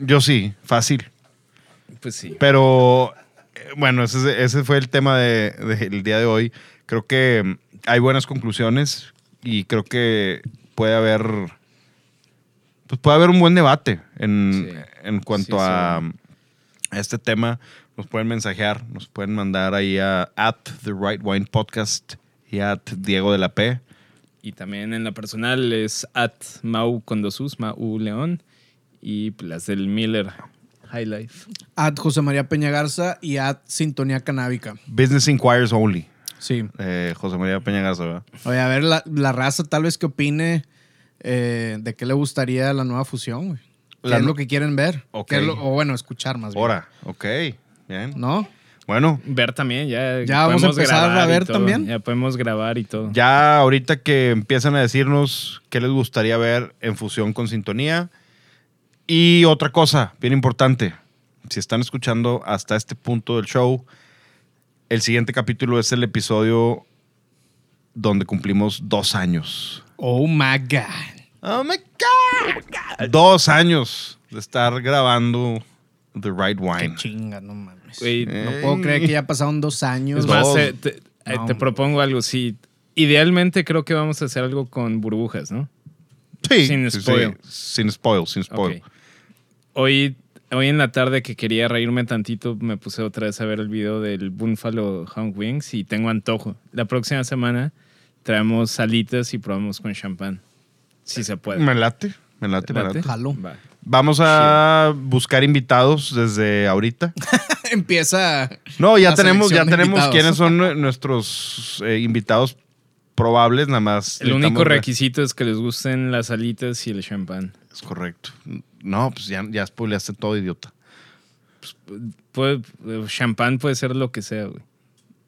Yo sí, fácil. Pues sí. Pero eh, bueno, ese, ese fue el tema de- del día de hoy. Creo que mm, hay buenas conclusiones y creo que puede haber pues puede haber un buen debate en, Sí. en cuanto Sí, sí. a, a este tema. Nos pueden mensajear, nos pueden mandar ahí a at the right wine podcast y at Diego de la P. Y también en la personal es at Mau con dos Us, Mau León. Y las del Miller High Life. Ad José María Peña Garza y ad Sintonía Canábica. Business Inquires Only. Sí. Eh, José María Peña Garza, ¿verdad? Oye, a ver, la, la raza tal vez que opine eh, de qué le gustaría la nueva fusión, güey. ¿Qué La es lo que quieren ver? Ok. ¿Qué es lo- o bueno, escuchar más bien. Ahora, ok, bien. ¿No? Bueno, Ver también, ya. Ya vamos a empezar a ver también. Ya podemos grabar y todo. Ya ahorita que empiezan a decirnos qué les gustaría ver en fusión con sintonía. Y otra cosa, bien importante, si están escuchando hasta este punto del show, el siguiente capítulo es el episodio donde cumplimos dos años. Oh my God. Oh my God. Dos años de estar grabando The Right Qué Wine. chinga, no mames. Güey, No puedo creer que ya pasaron dos años. Es más, eh, te, eh, No, te hombre. propongo algo. Sí, idealmente creo que vamos a hacer algo con burbujas, ¿no? Sí, Sin sí, sí. spoil. Sin spoil, sin spoil. Ok. Hoy, hoy en la tarde que quería reírme tantito, me puse otra vez a ver el video del Buffalo Hung Wings y tengo antojo. La próxima semana traemos salitas y probamos con champán. Si se puede. Me late, me late, me ¿Late? late. Jalo. Va. Vamos a buscar invitados desde ahorita. Empieza. No, ya La tenemos, ya tenemos invitados. quiénes son nue- nuestros eh, invitados probables, nada más. El único requisito es que les gusten las salitas y el champán. Es correcto. No, pues ya, ya spoileaste todo, idiota. Puede, eh, champán puede ser lo que sea, güey.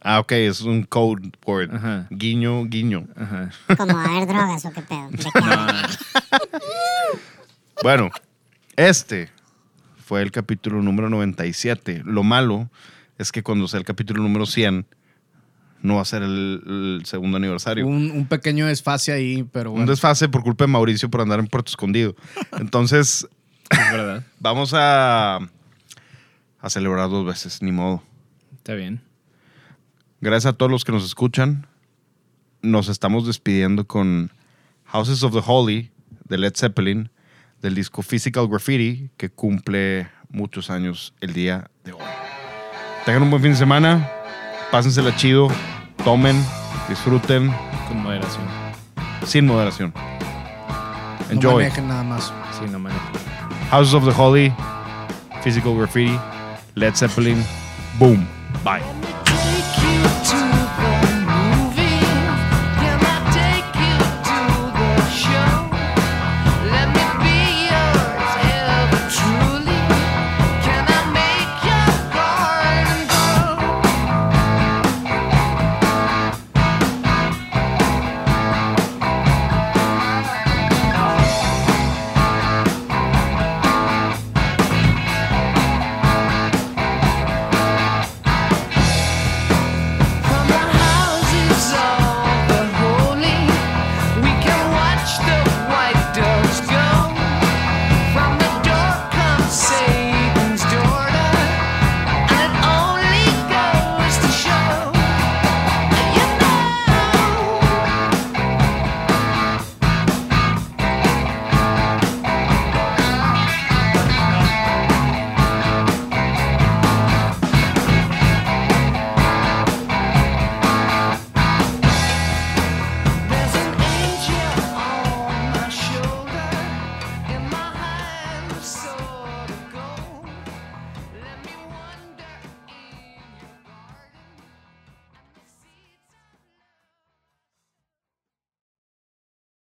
Ah, ok, es un code word. Ajá. Guiño, guiño. Ajá. Como a ver drogas o qué pedo. Bueno, este fue el capítulo número 97. Lo malo es que cuando sea el capítulo número 100, no va a ser el, el segundo aniversario. Un, un pequeño desfase ahí, pero Un desfase por culpa de Mauricio por andar en Puerto Escondido. Entonces, Es verdad. vamos a, a celebrar dos veces, ni modo. Está bien. Gracias a todos los que nos escuchan. Nos estamos despidiendo con Houses of the Holy de Led Zeppelin, del disco Physical Graffiti, que cumple muchos años el día de hoy. Tengan un buen fin de semana, pásensela chido, tomen, disfruten, Con moderación. sin moderación. No Enjoy. manejen nada más. Sí, no manejo. Houses of the Holy, Physical Graffiti, Led Zeppelin, boom, bye.